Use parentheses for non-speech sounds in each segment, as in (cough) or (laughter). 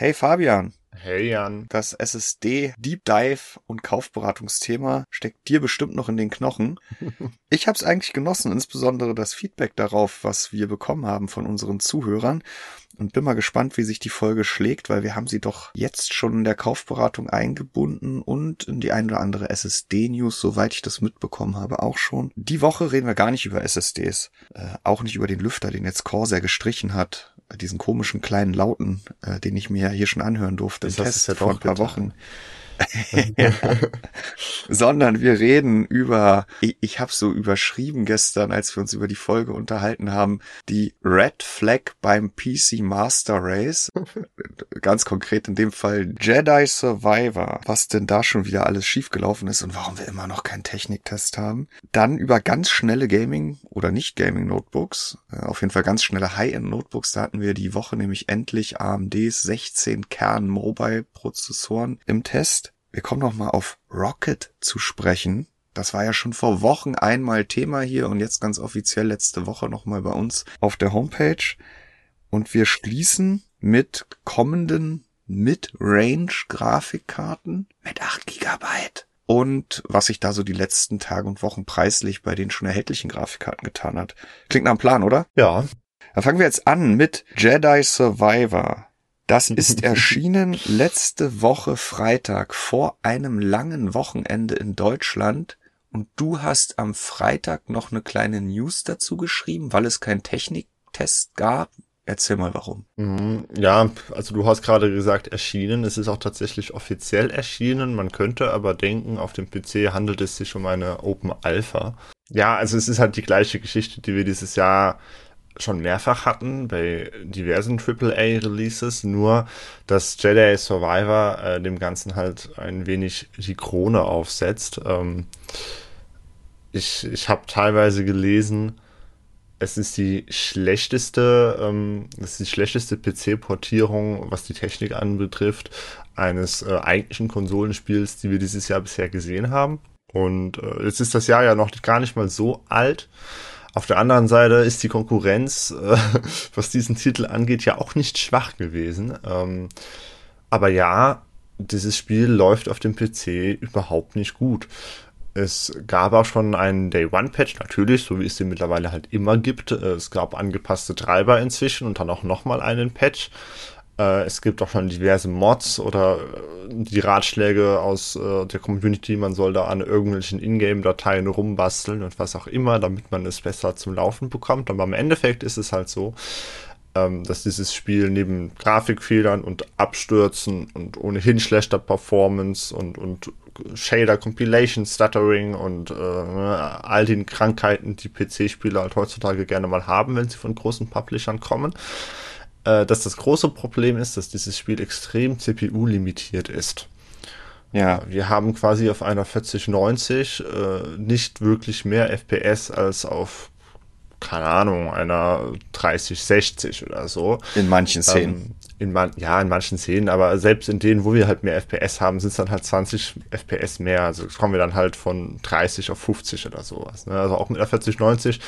Hey Fabian. Hey Jan. Das SSD Deep Dive und Kaufberatungsthema steckt dir bestimmt noch in den Knochen. (laughs) Ich habe es eigentlich genossen, insbesondere das Feedback darauf, was wir bekommen haben von unseren Zuhörern und bin mal gespannt, wie sich die Folge schlägt, weil wir haben sie doch jetzt schon in der Kaufberatung eingebunden und in die ein oder andere SSD-News, soweit ich das mitbekommen habe, auch schon. Die Woche reden wir gar nicht über SSDs, äh, auch nicht über den Lüfter, den jetzt Corsair gestrichen hat, diesen komischen kleinen Lauten, äh, den ich mir hier schon anhören durfte im Test ja vor ein paar. Wochen. (laughs) ja. Sondern wir reden über, ich, ich habe so überschrieben gestern, als wir uns über die Folge unterhalten haben, die Red Flag beim PC Master Race. (laughs) Ganz konkret in dem Fall Jedi Survivor. Was denn da schon wieder alles schiefgelaufen ist und warum wir immer noch keinen Techniktest haben. Dann über ganz schnelle Gaming oder nicht Gaming Notebooks. Äh, auf jeden Fall ganz schnelle High-End Notebooks. Da hatten wir die Woche nämlich endlich AMDs 16 Kern Mobile Prozessoren im Test. Wir kommen noch mal auf Rocket zu sprechen. Das war ja schon vor Wochen einmal Thema hier und jetzt ganz offiziell letzte Woche noch mal bei uns auf der Homepage. Und wir schließen mit kommenden Mid-Range-Grafikkarten mit 8 Gigabyte. Und was sich da so die letzten Tage und Wochen preislich bei den schon erhältlichen Grafikkarten getan hat. Klingt nach einem Plan, oder? Ja. Dann fangen wir jetzt an mit Jedi Survivor. Das ist (laughs) erschienen letzte Woche Freitag vor einem langen Wochenende in Deutschland. Und du hast am Freitag noch eine kleine News dazu geschrieben, weil es keinen Techniktest gab. Erzähl mal warum. Mhm, ja, also du hast gerade gesagt erschienen. Es ist auch tatsächlich offiziell erschienen. Man könnte aber denken, auf dem PC handelt es sich um eine Open Alpha. Ja, also es ist halt die gleiche Geschichte, die wir dieses Jahr schon mehrfach hatten bei diversen AAA-Releases, nur dass Jedi Survivor äh, dem Ganzen halt ein wenig die Krone aufsetzt. Ähm, ich ich habe teilweise gelesen, es ist die schlechteste, ähm, es ist die schlechteste PC-Portierung, was die Technik anbetrifft, eines äh, eigentlichen Konsolenspiels, die wir dieses Jahr bisher gesehen haben. Und äh, jetzt ist das Jahr ja noch gar nicht mal so alt. Auf der anderen Seite ist die Konkurrenz, äh, (laughs) was diesen Titel angeht, ja auch nicht schwach gewesen. Ähm, aber ja, dieses Spiel läuft auf dem PC überhaupt nicht gut. Es gab auch schon einen Day One Patch, natürlich, so wie es den mittlerweile halt immer gibt. Es gab angepasste Treiber inzwischen und dann auch nochmal einen Patch. Äh, es gibt auch schon diverse Mods oder äh, die Ratschläge aus äh, der Community, man soll da an irgendwelchen Ingame-Dateien rumbasteln und was auch immer, damit man es besser zum Laufen bekommt. Aber im Endeffekt ist es halt so, ähm, dass dieses Spiel neben Grafikfehlern und Abstürzen und ohnehin schlechter Performance und, und Shader Compilation Stuttering und äh, all den Krankheiten, die PC-Spieler halt heutzutage gerne mal haben, wenn sie von großen Publishern kommen, äh, dass das große Problem ist, dass dieses Spiel extrem CPU-limitiert ist. Ja. Wir haben quasi auf einer 4090 äh, nicht wirklich mehr FPS als auf, keine Ahnung, einer 3060 oder so. In manchen Szenen. Ähm, in man, ja, in manchen Szenen, aber selbst in denen, wo wir halt mehr FPS haben, sind es dann halt 20 FPS mehr. Also kommen wir dann halt von 30 auf 50 oder sowas. Ne? Also auch mit der 4090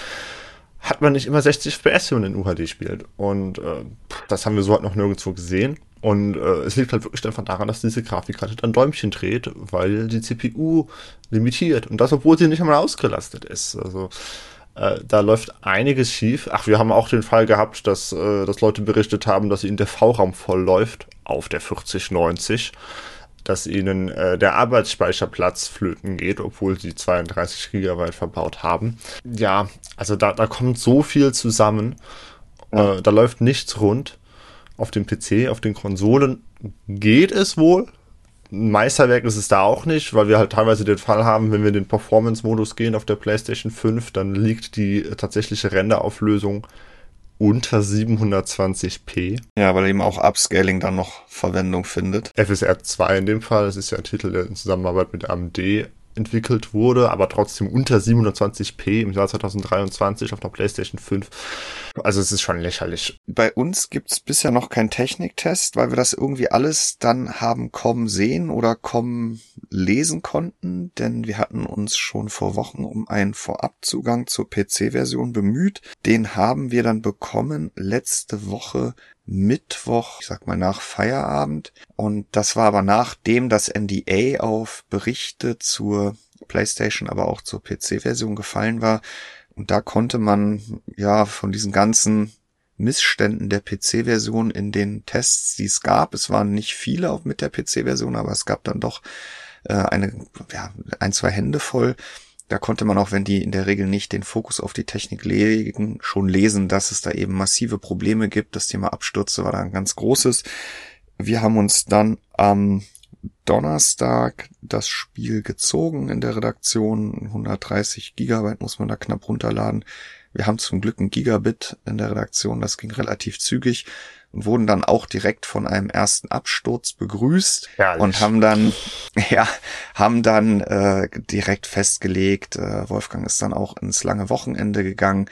hat man nicht immer 60 FPS, wenn man in UHD spielt. Und äh, das haben wir so halt noch nirgendwo gesehen. Und äh, es liegt halt wirklich einfach daran, dass diese Grafikkarte dann Däumchen dreht, weil die CPU limitiert. Und das, obwohl sie nicht einmal ausgelastet ist. Also äh, da läuft einiges schief. Ach, wir haben auch den Fall gehabt, dass, äh, dass Leute berichtet haben, dass ihnen der V-Raum voll läuft auf der 4090 dass ihnen äh, der Arbeitsspeicherplatz flöten geht, obwohl sie 32 Gigabyte verbaut haben. Ja, also da, da kommt so viel zusammen. Ja. Äh, da läuft nichts rund. Auf dem PC, auf den Konsolen geht es wohl. Ein Meisterwerk ist es da auch nicht, weil wir halt teilweise den Fall haben, wenn wir in den Performance-Modus gehen auf der PlayStation 5, dann liegt die tatsächliche Renderauflösung unter 720p. Ja, weil eben auch Upscaling dann noch Verwendung findet. FSR 2 in dem Fall, das ist ja ein Titel, der in Zusammenarbeit mit AMD entwickelt wurde, aber trotzdem unter 720p im Jahr 2023 auf einer PlayStation 5. Also es ist schon lächerlich. Bei uns gibt's bisher noch keinen Techniktest, weil wir das irgendwie alles dann haben kommen sehen oder kommen lesen konnten, denn wir hatten uns schon vor Wochen um einen Vorabzugang zur PC-Version bemüht. Den haben wir dann bekommen letzte Woche Mittwoch, ich sag mal nach Feierabend. Und das war aber nachdem das NDA auf Berichte zur PlayStation, aber auch zur PC-Version gefallen war. Und da konnte man ja von diesen ganzen Missständen der PC-Version in den Tests, die es gab, es waren nicht viele mit der PC-Version, aber es gab dann doch äh, eine, ja, ein, zwei Hände voll. Da konnte man auch, wenn die in der Regel nicht den Fokus auf die Technik legen, schon lesen, dass es da eben massive Probleme gibt. Das Thema Abstürze war da ein ganz großes. Wir haben uns dann am Donnerstag das Spiel gezogen in der Redaktion. 130 Gigabyte muss man da knapp runterladen. Wir haben zum Glück ein Gigabit in der Redaktion, das ging relativ zügig und wurden dann auch direkt von einem ersten Absturz begrüßt Herrlich. und haben dann (laughs) ja haben dann äh, direkt festgelegt. Äh, Wolfgang ist dann auch ins lange Wochenende gegangen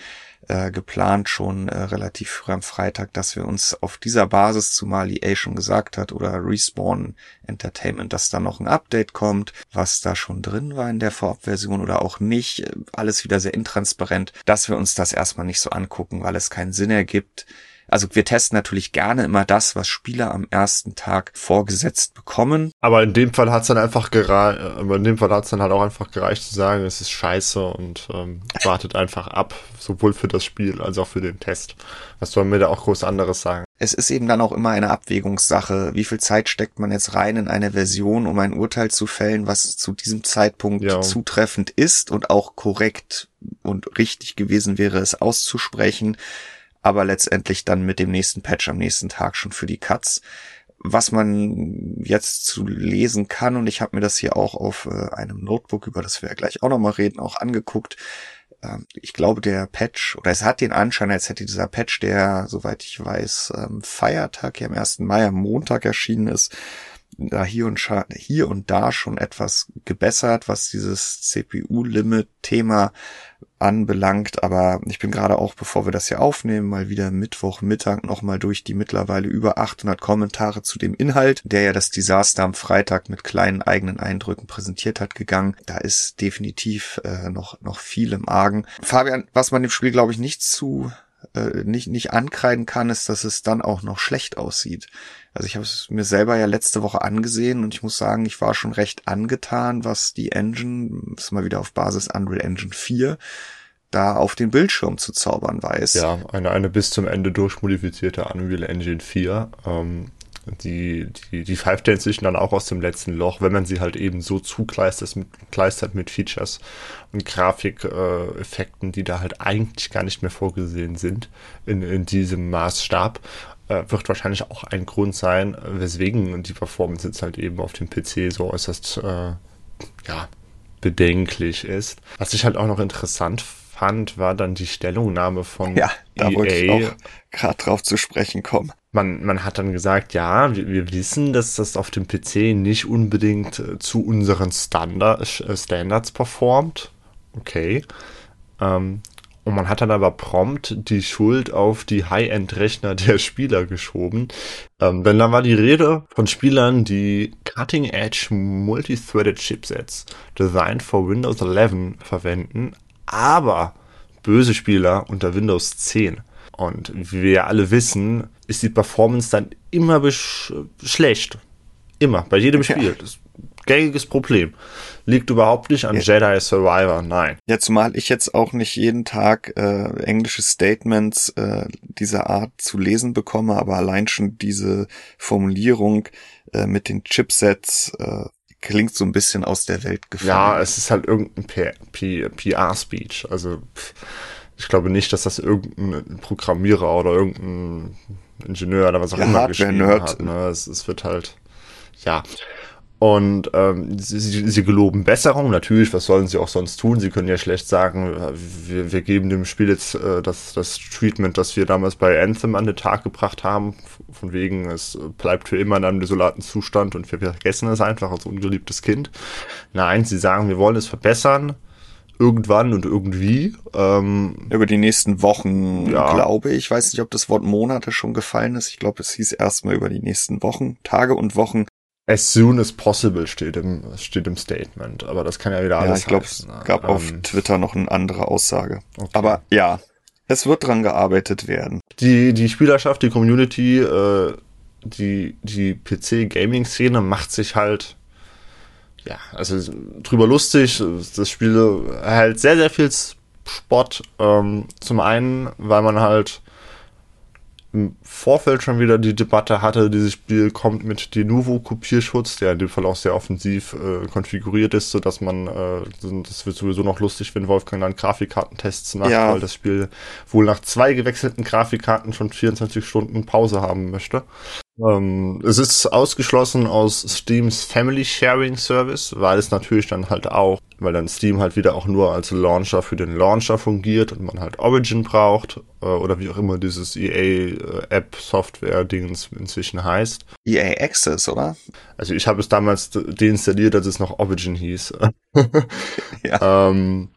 äh, geplant schon äh, relativ früh am Freitag, dass wir uns auf dieser Basis, zumal EA schon gesagt hat, oder Respawn Entertainment, dass da noch ein Update kommt, was da schon drin war in der Vorabversion oder auch nicht, äh, alles wieder sehr intransparent, dass wir uns das erstmal nicht so angucken, weil es keinen Sinn ergibt, also wir testen natürlich gerne immer das, was Spieler am ersten Tag vorgesetzt bekommen. Aber in dem Fall hat's dann einfach gereicht, aber in dem Fall hat's dann halt auch einfach gereicht zu sagen, es ist scheiße und ähm, wartet einfach ab, sowohl für das Spiel als auch für den Test. Was soll mir da auch groß anderes sagen? Es ist eben dann auch immer eine Abwägungssache. Wie viel Zeit steckt man jetzt rein in eine Version, um ein Urteil zu fällen, was zu diesem Zeitpunkt ja. zutreffend ist und auch korrekt und richtig gewesen wäre, es auszusprechen aber letztendlich dann mit dem nächsten Patch am nächsten Tag schon für die Cuts. Was man jetzt zu lesen kann, und ich habe mir das hier auch auf äh, einem Notebook, über das wir ja gleich auch nochmal reden, auch angeguckt. Ähm, ich glaube, der Patch, oder es hat den Anschein, als hätte dieser Patch, der, soweit ich weiß, ähm, Feiertag hier am 1. Mai, am Montag erschienen ist, da hier und, hier und da schon etwas gebessert, was dieses CPU-Limit-Thema anbelangt. Aber ich bin gerade auch, bevor wir das hier aufnehmen, mal wieder Mittwochmittag nochmal durch die mittlerweile über 800 Kommentare zu dem Inhalt, der ja das Desaster am Freitag mit kleinen eigenen Eindrücken präsentiert hat, gegangen. Da ist definitiv äh, noch, noch viel im Argen. Fabian, was man dem Spiel, glaube ich, nicht zu äh, nicht, nicht ankreiden kann, ist, dass es dann auch noch schlecht aussieht. Also ich habe es mir selber ja letzte Woche angesehen und ich muss sagen, ich war schon recht angetan, was die Engine, ist mal wieder auf Basis Unreal Engine 4, da auf den Bildschirm zu zaubern weiß. Ja, eine, eine bis zum Ende durchmodifizierte Unreal Engine 4. Ähm, die, die, die pfeift sich dann auch aus dem letzten Loch, wenn man sie halt eben so zukleistert mit, kleistert mit Features und Grafikeffekten, äh, die da halt eigentlich gar nicht mehr vorgesehen sind in, in diesem Maßstab äh, wird wahrscheinlich auch ein Grund sein, weswegen die Performance jetzt halt eben auf dem PC so äußerst äh, ja, bedenklich ist. Was ich halt auch noch interessant fand, war dann die Stellungnahme von ja, da EA. wollte ich auch gerade drauf zu sprechen kommen. Man, man hat dann gesagt, ja, wir, wir wissen, dass das auf dem PC nicht unbedingt äh, zu unseren Standard, äh, Standards performt. Okay. Ähm, und man hat dann aber prompt die Schuld auf die High-End-Rechner der Spieler geschoben. Ähm, denn da war die Rede von Spielern, die Cutting-Edge Multithreaded Chipsets designed for Windows 11 verwenden, aber böse Spieler unter Windows 10. Und wie wir alle wissen, ist die Performance dann immer schlecht. Immer, bei jedem Spiel. Das gängiges Problem. Liegt überhaupt nicht an ja. Jedi Survivor, nein. Ja, zumal ich jetzt auch nicht jeden Tag äh, englische Statements äh, dieser Art zu lesen bekomme, aber allein schon diese Formulierung äh, mit den Chipsets äh, klingt so ein bisschen aus der Welt gefallen. Ja, es ist halt irgendein PR-Speech. Also ich glaube nicht, dass das irgendein Programmierer oder irgendein Ingenieur oder was auch ja, immer geschrieben hat. Ne? Es, es wird halt, ja. Und ähm, sie, sie geloben Besserung, natürlich, was sollen sie auch sonst tun? Sie können ja schlecht sagen, wir, wir geben dem Spiel jetzt äh, das, das Treatment, das wir damals bei Anthem an den Tag gebracht haben, von wegen, es bleibt für immer in einem desolaten Zustand und wir vergessen es einfach als ungeliebtes Kind. Nein, sie sagen, wir wollen es verbessern, irgendwann und irgendwie. Ähm, Über die nächsten Wochen, ja. glaube ich. Ich weiß nicht, ob das Wort Monate schon gefallen ist. Ich glaube, es hieß erstmal über die nächsten Wochen, Tage und Wochen. As soon as possible steht im, steht im Statement, aber das kann ja wieder alles Ja, ich glaube, es gab ähm, auf Twitter noch eine andere Aussage. Okay. Aber ja, Es wird dran gearbeitet werden. Die, die Spielerschaft, die Community, äh, die, die PC-Gaming-Szene macht sich halt, ja, also drüber lustig. Das Spiel erhält sehr, sehr viel Spott. Ähm, zum einen, weil man halt im Vorfeld schon wieder die Debatte hatte, dieses Spiel kommt mit Denuvo-Kopierschutz, der in dem Fall auch sehr offensiv äh, konfiguriert ist, sodass man, äh, das wird sowieso noch lustig, wenn Wolfgang dann Grafikkartentests macht, ja. weil das Spiel wohl nach zwei gewechselten Grafikkarten schon 24 Stunden Pause haben möchte. Ähm, es ist ausgeschlossen aus Steams Family Sharing Service, weil es natürlich dann halt auch, weil dann Steam halt wieder auch nur als Launcher für den Launcher fungiert und man halt Origin braucht äh, oder wie auch immer dieses EA äh, App Software Dings inzwischen heißt. EA Access, oder? Also ich habe es damals deinstalliert, als es noch Origin hieß. (laughs) (laughs) ja. ähm,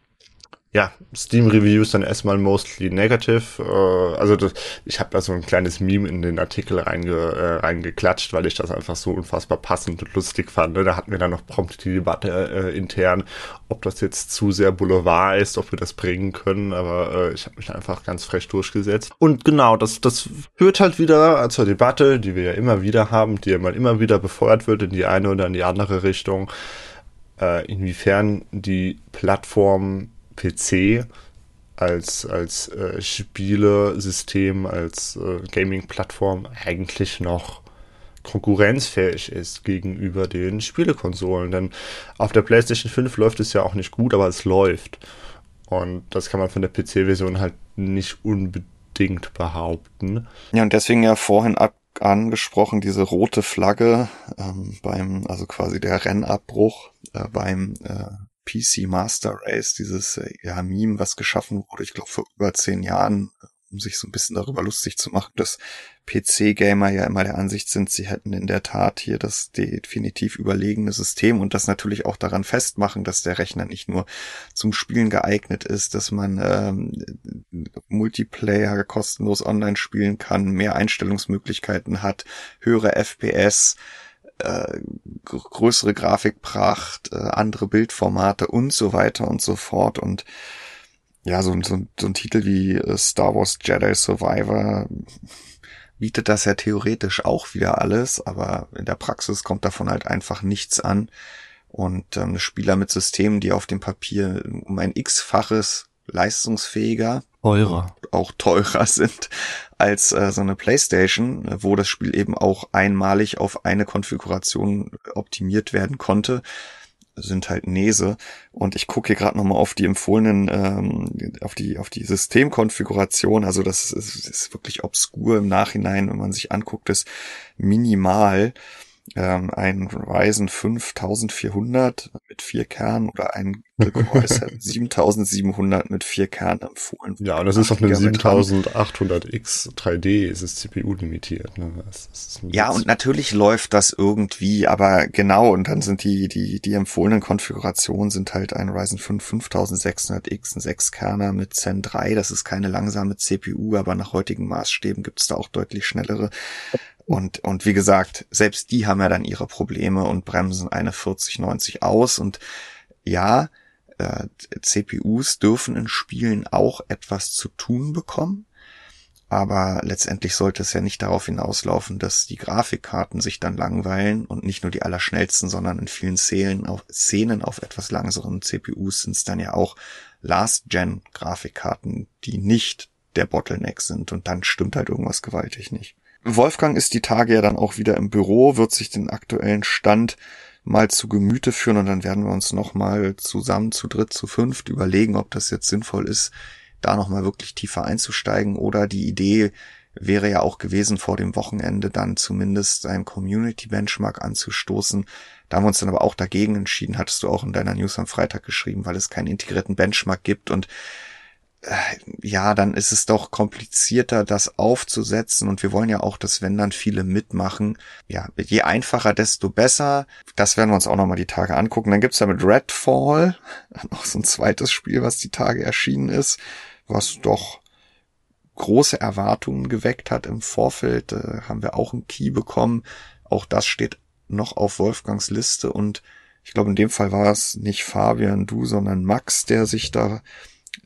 ja, Steam-Reviews dann erstmal mostly negative. Äh, also das, ich habe da so ein kleines Meme in den Artikel reinge, äh, reingeklatscht, weil ich das einfach so unfassbar passend und lustig fand. Ne? Da hatten wir dann noch prompt die Debatte äh, intern, ob das jetzt zu sehr Boulevard ist, ob wir das bringen können. Aber äh, ich habe mich einfach ganz frech durchgesetzt. Und genau, das, das führt halt wieder zur Debatte, die wir ja immer wieder haben, die ja mal immer wieder befeuert wird in die eine oder in die andere Richtung. Äh, inwiefern die Plattform PC als, als äh, Spielesystem, als äh, Gaming-Plattform eigentlich noch konkurrenzfähig ist gegenüber den Spielekonsolen. Denn auf der PlayStation 5 läuft es ja auch nicht gut, aber es läuft. Und das kann man von der PC-Version halt nicht unbedingt behaupten. Ja, und deswegen ja vorhin ab angesprochen, diese rote Flagge ähm, beim, also quasi der Rennabbruch äh, beim äh, PC Master Race, dieses äh, ja, Meme, was geschaffen wurde, ich glaube vor über zehn Jahren, um sich so ein bisschen darüber lustig zu machen, dass PC-Gamer ja immer der Ansicht sind, sie hätten in der Tat hier das definitiv überlegene System und das natürlich auch daran festmachen, dass der Rechner nicht nur zum Spielen geeignet ist, dass man ähm, Multiplayer kostenlos online spielen kann, mehr Einstellungsmöglichkeiten hat, höhere FPS, äh, größere Grafikpracht, äh, andere Bildformate und so weiter und so fort. Und ja, so, so, so ein Titel wie äh, Star Wars Jedi Survivor bietet das ja theoretisch auch wieder alles, aber in der Praxis kommt davon halt einfach nichts an. Und ähm, Spieler mit Systemen, die auf dem Papier um ein x-faches leistungsfähiger teurer. auch teurer (laughs) sind als äh, so eine Playstation, wo das Spiel eben auch einmalig auf eine Konfiguration optimiert werden konnte, sind halt Nese. Und ich gucke hier gerade nochmal auf die empfohlenen, ähm, auf die, auf die Systemkonfiguration. Also das ist, ist wirklich obskur im Nachhinein, wenn man sich anguckt, ist minimal ähm, ein Ryzen 5400 mit vier Kernen oder ein Core (laughs) 7700 mit vier Kernen empfohlen. Ja, und das ist auf einem 7800X 3D, ist es CPU limitiert. Ne? ja, und natürlich läuft das irgendwie, aber genau, und dann sind die, die, die empfohlenen Konfigurationen sind halt ein Ryzen 5 5600X, ein 6 Kerner mit Zen 3, das ist keine langsame CPU, aber nach heutigen Maßstäben gibt es da auch deutlich schnellere. Und, und wie gesagt, selbst die haben ja dann ihre Probleme und bremsen eine 4090 aus. Und ja, äh, CPUs dürfen in Spielen auch etwas zu tun bekommen. Aber letztendlich sollte es ja nicht darauf hinauslaufen, dass die Grafikkarten sich dann langweilen und nicht nur die allerschnellsten, sondern in vielen Szenen auf, Szenen auf etwas langsameren CPUs sind es dann ja auch Last-Gen-Grafikkarten, die nicht der Bottleneck sind und dann stimmt halt irgendwas gewaltig nicht. Wolfgang ist die Tage ja dann auch wieder im Büro, wird sich den aktuellen Stand mal zu Gemüte führen und dann werden wir uns nochmal zusammen zu dritt, zu fünft überlegen, ob das jetzt sinnvoll ist, da nochmal wirklich tiefer einzusteigen oder die Idee wäre ja auch gewesen, vor dem Wochenende dann zumindest ein Community Benchmark anzustoßen. Da haben wir uns dann aber auch dagegen entschieden, hattest du auch in deiner News am Freitag geschrieben, weil es keinen integrierten Benchmark gibt und ja, dann ist es doch komplizierter, das aufzusetzen. Und wir wollen ja auch, dass wenn dann viele mitmachen, ja, je einfacher, desto besser. Das werden wir uns auch nochmal die Tage angucken. Dann gibt's ja mit Redfall (laughs) noch so ein zweites Spiel, was die Tage erschienen ist, was doch große Erwartungen geweckt hat im Vorfeld. Äh, haben wir auch einen Key bekommen. Auch das steht noch auf Wolfgangs Liste und ich glaube, in dem Fall war es nicht Fabian, du, sondern Max, der sich da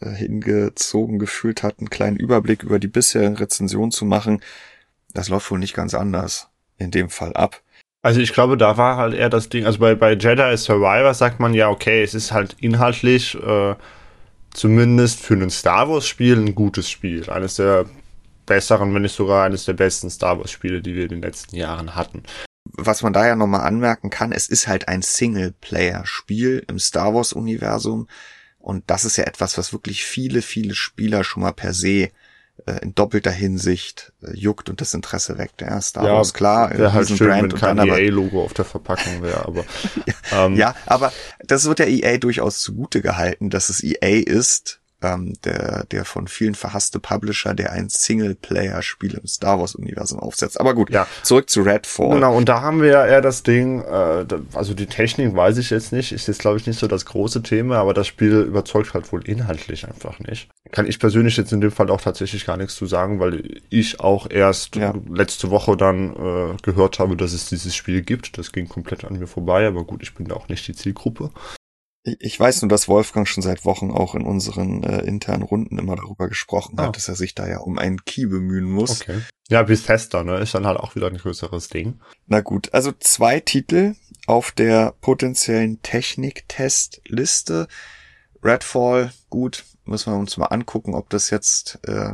äh, hingezogen gefühlt hat, einen kleinen Überblick über die bisherigen Rezensionen zu machen. Das läuft wohl nicht ganz anders in dem Fall ab. Also ich glaube, da war halt eher das Ding, also bei, bei Jedi Survivor sagt man ja, okay, es ist halt inhaltlich äh, zumindest für ein Star Wars Spiel ein gutes Spiel. Eines der besseren, wenn nicht sogar eines der besten Star Wars Spiele, die wir in den letzten Jahren hatten. Was man da ja nochmal anmerken kann, es ist halt ein Singleplayer-Spiel im Star Wars-Universum. Und das ist ja etwas, was wirklich viele, viele Spieler schon mal per se äh, in doppelter Hinsicht äh, juckt und das Interesse weckt. Ja, Star ja, Wars, klar. Wäre halt schön, Brand wenn kein EA-Logo auf der Verpackung wäre, aber. (laughs) ja, ähm, ja, aber das wird der EA durchaus zugute gehalten, dass es EA ist, ähm, der, der von vielen verhasste Publisher, der ein Singleplayer-Spiel im Star Wars-Universum aufsetzt. Aber gut, ja. zurück zu Redfall. Genau, und da haben wir ja eher das Ding, äh, also die Technik weiß ich jetzt nicht, ist jetzt glaube ich nicht so das große Thema, aber das Spiel überzeugt halt wohl inhaltlich einfach nicht. Kann ich persönlich jetzt in dem Fall auch tatsächlich gar nichts zu sagen, weil ich auch erst ja. letzte Woche dann äh, gehört habe, dass es dieses Spiel gibt. Das ging komplett an mir vorbei, aber gut, ich bin da auch nicht die Zielgruppe. Ich weiß nur, dass Wolfgang schon seit Wochen auch in unseren äh, internen Runden immer darüber gesprochen hat, oh. dass er sich da ja um einen Key bemühen muss. Okay. Ja, Bethesda, ne, ist dann halt auch wieder ein größeres Ding. Na gut, also zwei Titel auf der potenziellen Technik-Testliste. Redfall, gut, müssen wir uns mal angucken, ob das jetzt äh,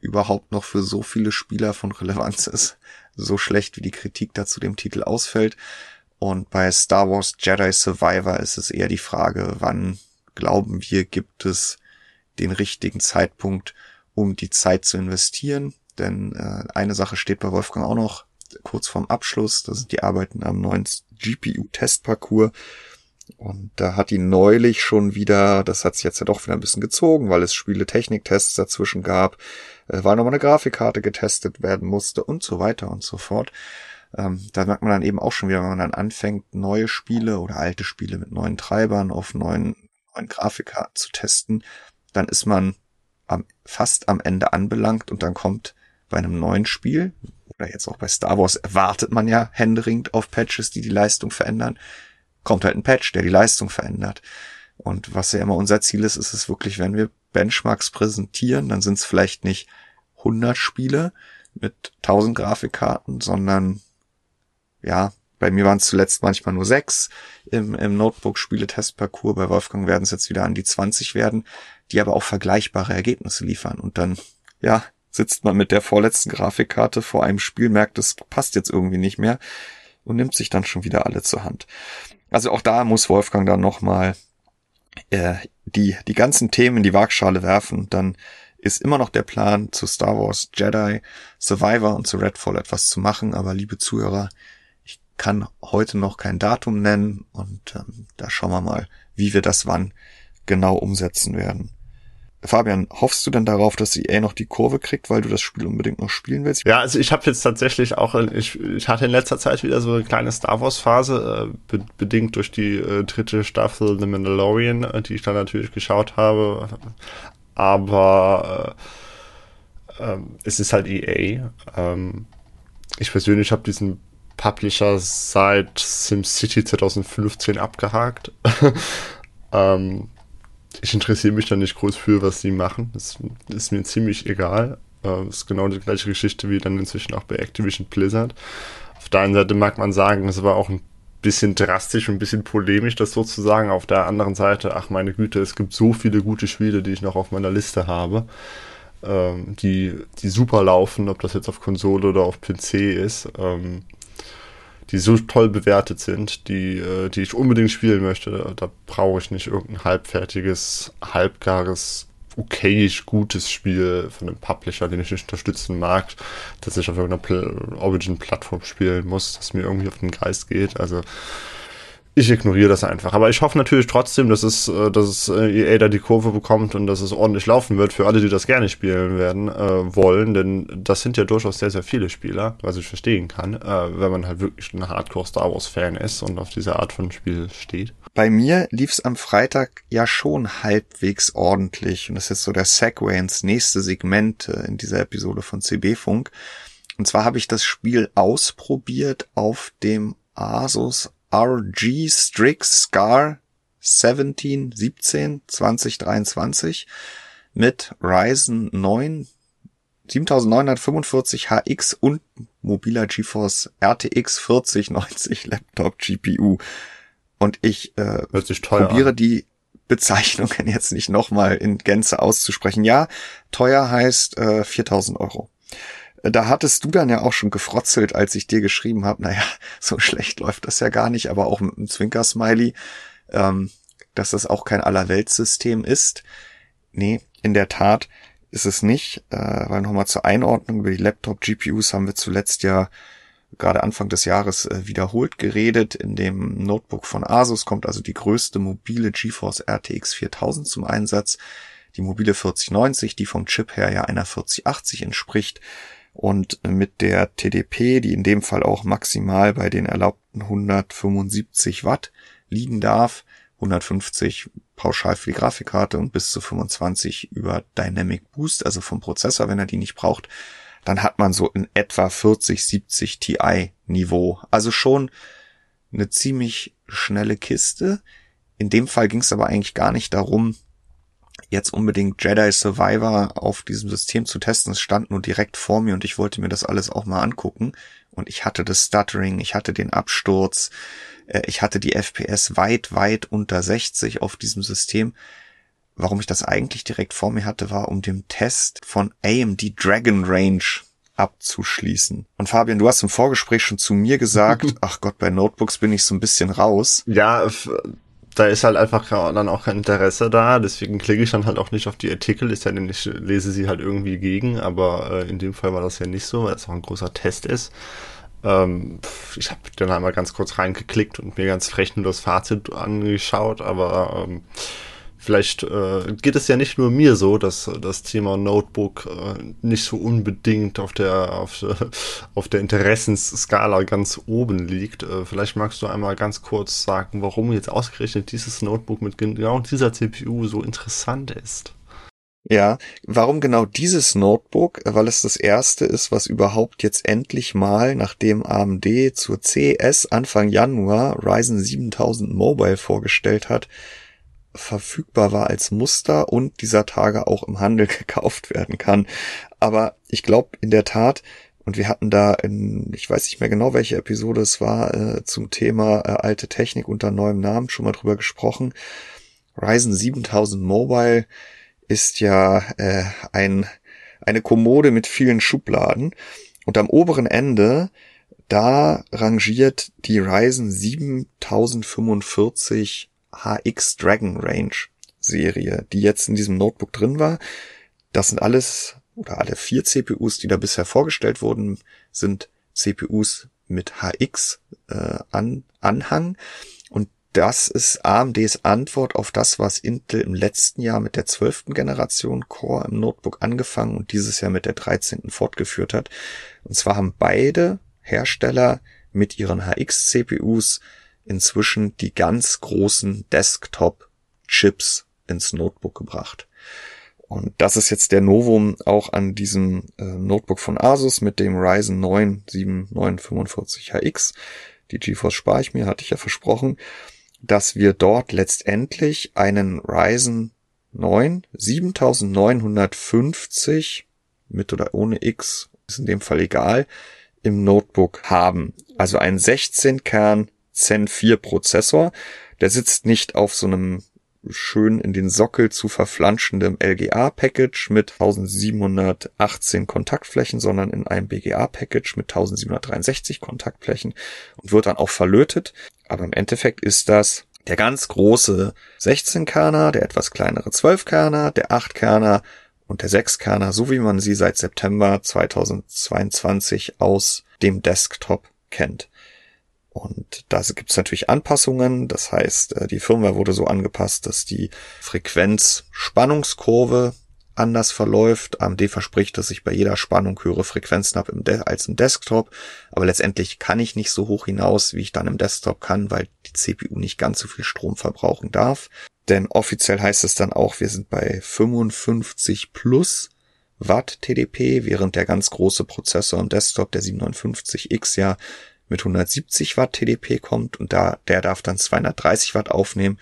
überhaupt noch für so viele Spieler von Relevanz ist. So schlecht wie die Kritik da zu dem Titel ausfällt. Und bei Star Wars Jedi Survivor ist es eher die Frage, wann glauben wir, gibt es den richtigen Zeitpunkt, um die Zeit zu investieren. Denn äh, eine Sache steht bei Wolfgang auch noch kurz vorm Abschluss. Da sind die Arbeiten am neuen GPU-Testparcours. Und da hat ihn neulich schon wieder, das hat sich jetzt ja doch wieder ein bisschen gezogen, weil es Spiele-Technik-Tests dazwischen gab, äh, weil nochmal eine Grafikkarte getestet werden musste und so weiter und so fort. Ähm, da merkt man dann eben auch schon wieder, wenn man dann anfängt, neue Spiele oder alte Spiele mit neuen Treibern auf neuen, neuen Grafikkarten zu testen, dann ist man am, fast am Ende anbelangt und dann kommt bei einem neuen Spiel, oder jetzt auch bei Star Wars erwartet man ja händeringend auf Patches, die die Leistung verändern, kommt halt ein Patch, der die Leistung verändert. Und was ja immer unser Ziel ist, ist es wirklich, wenn wir Benchmarks präsentieren, dann sind es vielleicht nicht 100 Spiele mit 1000 Grafikkarten, sondern ja, bei mir waren es zuletzt manchmal nur sechs im, im Notebook-Spiele-Testparcours. Bei Wolfgang werden es jetzt wieder an die 20 werden, die aber auch vergleichbare Ergebnisse liefern. Und dann, ja, sitzt man mit der vorletzten Grafikkarte vor einem Spiel, merkt, es passt jetzt irgendwie nicht mehr und nimmt sich dann schon wieder alle zur Hand. Also auch da muss Wolfgang dann nochmal äh, die, die ganzen Themen in die Waagschale werfen. Dann ist immer noch der Plan, zu Star Wars Jedi Survivor und zu Redfall etwas zu machen. Aber liebe Zuhörer, kann heute noch kein Datum nennen und ähm, da schauen wir mal, wie wir das wann genau umsetzen werden. Fabian, hoffst du denn darauf, dass EA noch die Kurve kriegt, weil du das Spiel unbedingt noch spielen willst? Ja, also ich habe jetzt tatsächlich auch, ich, ich hatte in letzter Zeit wieder so eine kleine Star Wars Phase, äh, be bedingt durch die äh, dritte Staffel The Mandalorian, äh, die ich dann natürlich geschaut habe. Aber äh, äh, es ist halt EA. Ähm, ich persönlich habe diesen Publisher seit SimCity 2015 abgehakt. (laughs) ähm, ich interessiere mich da nicht groß für, was sie machen. Das ist mir ziemlich egal. Äh, ist genau die gleiche Geschichte wie dann inzwischen auch bei Activision Blizzard. Auf der einen Seite mag man sagen, es war auch ein bisschen drastisch und ein bisschen polemisch, das sozusagen. Auf der anderen Seite, ach meine Güte, es gibt so viele gute Spiele, die ich noch auf meiner Liste habe, ähm, die, die super laufen, ob das jetzt auf Konsole oder auf PC ist. Ähm, die so toll bewertet sind, die, äh, die ich unbedingt spielen möchte. Da, brauche ich nicht irgendein halbfertiges, halbgares, okayisch gutes Spiel von einem Publisher, den ich nicht unterstützen mag, dass ich auf irgendeiner Origin-Plattform spielen muss, das mir irgendwie auf den Geist geht. Also ich ignoriere das einfach. Aber ich hoffe natürlich trotzdem, dass es, äh, dass es äh, EA da die Kurve bekommt und dass es ordentlich laufen wird für alle, die das gerne spielen werden äh, wollen. Denn das sind ja durchaus sehr, sehr viele Spieler, was ich verstehen kann, äh, wenn man halt wirklich ein Hardcore Star Wars Fan ist und auf diese Art von Spiel steht. Bei mir lief es am Freitag ja schon halbwegs ordentlich. Und das ist jetzt so der Segway ins nächste Segment äh, in dieser Episode von CB Funk. Und zwar habe ich das Spiel ausprobiert auf dem Asus RG Strix Scar 17 17 2023 mit Ryzen 9 7945 HX und mobiler GeForce RTX 4090 Laptop GPU. Und ich äh, probiere an. die Bezeichnungen jetzt nicht nochmal in Gänze auszusprechen. Ja, teuer heißt äh, 4000 Euro. Da hattest du dann ja auch schon gefrotzelt, als ich dir geschrieben habe, naja, (laughs) so schlecht läuft das ja gar nicht, aber auch mit einem Zwinker-Smiley, ähm, dass das auch kein Allerweltssystem ist. Nee, in der Tat ist es nicht, äh, weil nochmal zur Einordnung über die Laptop-GPUs haben wir zuletzt ja gerade Anfang des Jahres äh, wiederholt geredet. In dem Notebook von Asus kommt also die größte mobile GeForce RTX 4000 zum Einsatz. Die mobile 4090, die vom Chip her ja einer 4080 entspricht. Und mit der TDP, die in dem Fall auch maximal bei den erlaubten 175 Watt liegen darf, 150 pauschal für die Grafikkarte und bis zu 25 über Dynamic Boost, also vom Prozessor, wenn er die nicht braucht, dann hat man so in etwa 40, 70 Ti Niveau. Also schon eine ziemlich schnelle Kiste. In dem Fall ging es aber eigentlich gar nicht darum, jetzt unbedingt Jedi Survivor auf diesem System zu testen. Es stand nur direkt vor mir und ich wollte mir das alles auch mal angucken. Und ich hatte das Stuttering, ich hatte den Absturz, äh, ich hatte die FPS weit, weit unter 60 auf diesem System. Warum ich das eigentlich direkt vor mir hatte, war um den Test von AMD Dragon Range abzuschließen. Und Fabian, du hast im Vorgespräch schon zu mir gesagt, (laughs) ach Gott, bei Notebooks bin ich so ein bisschen raus. Ja, da ist halt einfach dann auch kein Interesse da, deswegen klicke ich dann halt auch nicht auf die Artikel, ist ja denn ich lese sie halt irgendwie gegen, aber äh, in dem Fall war das ja nicht so, weil es auch ein großer Test ist. Ähm, ich habe dann einmal ganz kurz reingeklickt und mir ganz frech nur das Fazit angeschaut, aber ähm, vielleicht äh, geht es ja nicht nur mir so, dass das Thema Notebook äh, nicht so unbedingt auf der auf, (laughs) auf der Interessensskala ganz oben liegt. Äh, vielleicht magst du einmal ganz kurz sagen, warum jetzt ausgerechnet dieses Notebook mit genau dieser CPU so interessant ist. Ja, warum genau dieses Notebook? Weil es das erste ist, was überhaupt jetzt endlich mal, nachdem AMD zur CES Anfang Januar Ryzen 7000 Mobile vorgestellt hat, verfügbar war als Muster und dieser Tage auch im Handel (laughs) gekauft werden kann. Aber ich glaube in der Tat, und wir hatten da in, ich weiß nicht mehr genau, welche Episode es war, äh, zum Thema äh, alte Technik unter neuem Namen schon mal drüber gesprochen. Ryzen 7000 Mobile ist ja äh, ein, eine Kommode mit vielen Schubladen und am oberen Ende da rangiert die Ryzen 7045 HX Dragon Range Serie, die jetzt in diesem Notebook drin war. Das sind alles oder alle vier CPUs, die da bisher vorgestellt wurden, sind CPUs mit HX äh, an, Anhang das ist AMDs Antwort auf das, was Intel im letzten Jahr mit der zwölften Generation Core im Notebook angefangen und dieses Jahr mit der 13. fortgeführt hat. Und zwar haben beide Hersteller mit ihren HX-CPUs inzwischen die ganz großen Desktop-Chips ins Notebook gebracht. Und das ist jetzt der Novum auch an diesem äh, Notebook von Asus mit dem Ryzen 9 7945HX. Die GeForce spare ich mir, hatte ich ja versprochen dass wir dort letztendlich einen Ryzen 9 7950 mit oder ohne X, ist in dem Fall egal, im Notebook haben. Also ein 16 Kern Zen 4 Prozessor. Der sitzt nicht auf so einem schön in den Sockel zu verflanschendem LGA-Package mit 1718 Kontaktflächen, sondern in einem BGA-Package mit 1763 Kontaktflächen und wird dann auch verlötet. Aber im Endeffekt ist das der ganz große 16-Kerner, der etwas kleinere 12-Kerner, der 8-Kerner und der 6-Kerner, so wie man sie seit September 2022 aus dem Desktop kennt. Und da gibt es natürlich Anpassungen. Das heißt, äh, die Firmware wurde so angepasst, dass die Frequenz-Spannungskurve anders verläuft. AMD verspricht, dass ich bei jeder Spannung höhere Frequenzen habe als im Desktop. Aber letztendlich kann ich nicht so hoch hinaus, wie ich dann im Desktop kann, weil die CPU nicht ganz so viel Strom verbrauchen darf. Denn offiziell heißt es dann auch, wir sind bei 55 plus Watt TDP, während der ganz große Prozessor im Desktop, der 759X, ja mit 170 Watt TDP kommt und da, der darf dann 230 Watt aufnehmen.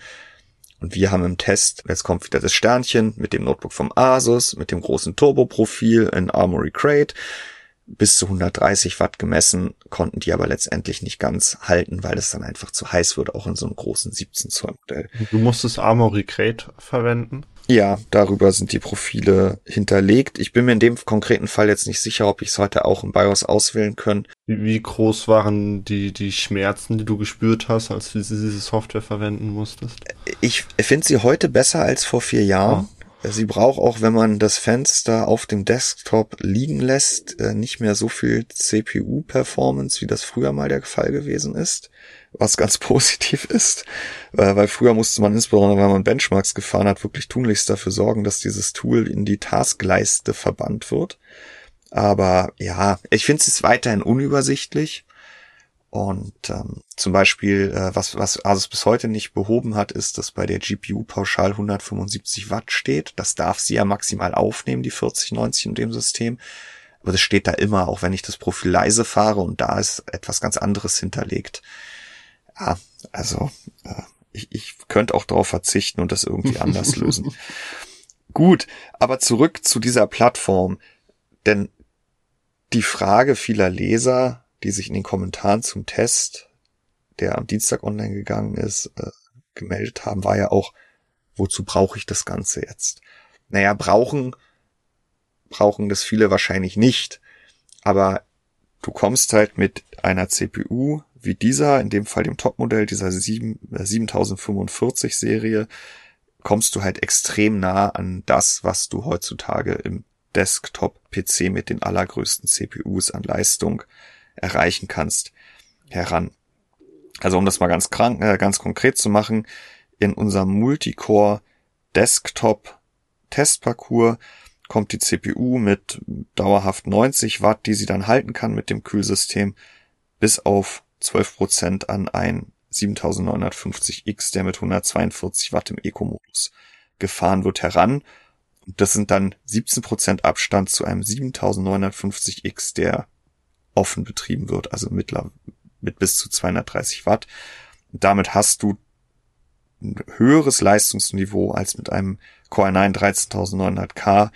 Und wir haben im Test, jetzt kommt wieder das Sternchen mit dem Notebook vom Asus, mit dem großen Turbo-Profil in Armory Crate, bis zu 130 Watt gemessen, konnten die aber letztendlich nicht ganz halten, weil es dann einfach zu heiß wird, auch in so einem großen 17 Zoll Modell. Du musstest Armory Crate verwenden? Ja, darüber sind die Profile hinterlegt. Ich bin mir in dem konkreten Fall jetzt nicht sicher, ob ich es heute auch im BIOS auswählen können. Wie, groß waren die, die Schmerzen, die du gespürt hast, als du diese Software verwenden musstest? Ich finde sie heute besser als vor vier Jahren. Oh. Sie braucht auch, wenn man das Fenster auf dem Desktop liegen lässt, äh, nicht mehr so viel CPU-Performance, wie das früher mal der Fall gewesen ist was ganz (laughs) positiv ist, äh, weil früher musste man insbesondere, wenn man Benchmarks gefahren hat, wirklich tunlichst dafür sorgen, dass dieses Tool in die Taskleiste verbannt wird. Aber ja, ich finde es weiterhin unübersichtlich. Und ähm, zum Beispiel, äh, was, was Asus bis heute nicht behoben hat, ist, dass bei der GPU pauschal 175 Watt steht. Das darf sie ja maximal aufnehmen, die 4090 in dem System. Aber das steht da immer, auch wenn ich das Profil leise fahre und da ist etwas ganz anderes hinterlegt ja, also äh, ich, ich könnte auch darauf verzichten und das irgendwie anders (laughs) lösen. Gut, aber zurück zu dieser Plattform. Denn die Frage vieler Leser, die sich in den Kommentaren zum Test, der am Dienstag online gegangen ist, äh, gemeldet haben, war ja auch, wozu brauche ich das Ganze jetzt? Naja, brauchen, brauchen das viele wahrscheinlich nicht. Aber du kommst halt mit einer CPU wie dieser, in dem Fall dem Topmodell dieser 7, äh, 7045 Serie, kommst du halt extrem nah an das, was du heutzutage im Desktop-PC mit den allergrößten CPUs an Leistung erreichen kannst, heran. Also um das mal ganz, krank, äh, ganz konkret zu machen, in unserem Multicore Desktop Testparcours kommt die CPU mit dauerhaft 90 Watt, die sie dann halten kann mit dem Kühlsystem, bis auf 12% an ein 7950X, der mit 142 Watt im Eco-Modus gefahren wird, heran. Das sind dann 17% Abstand zu einem 7950X, der offen betrieben wird, also mittler, mit bis zu 230 Watt. Und damit hast du ein höheres Leistungsniveau als mit einem Core i9 13900K,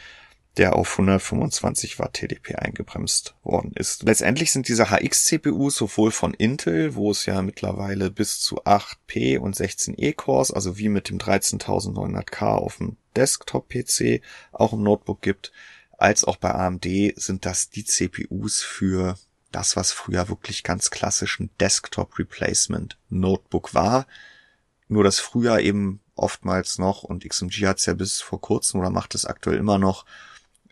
der auf 125 Watt TDP eingebremst worden ist. Letztendlich sind diese HX-CPUs sowohl von Intel, wo es ja mittlerweile bis zu 8P und 16E Cores, also wie mit dem 13900K auf dem Desktop-PC auch im Notebook gibt, als auch bei AMD sind das die CPUs für das, was früher wirklich ganz klassisch ein Desktop Replacement Notebook war. Nur dass früher eben oftmals noch, und XMG hat es ja bis vor kurzem oder macht es aktuell immer noch,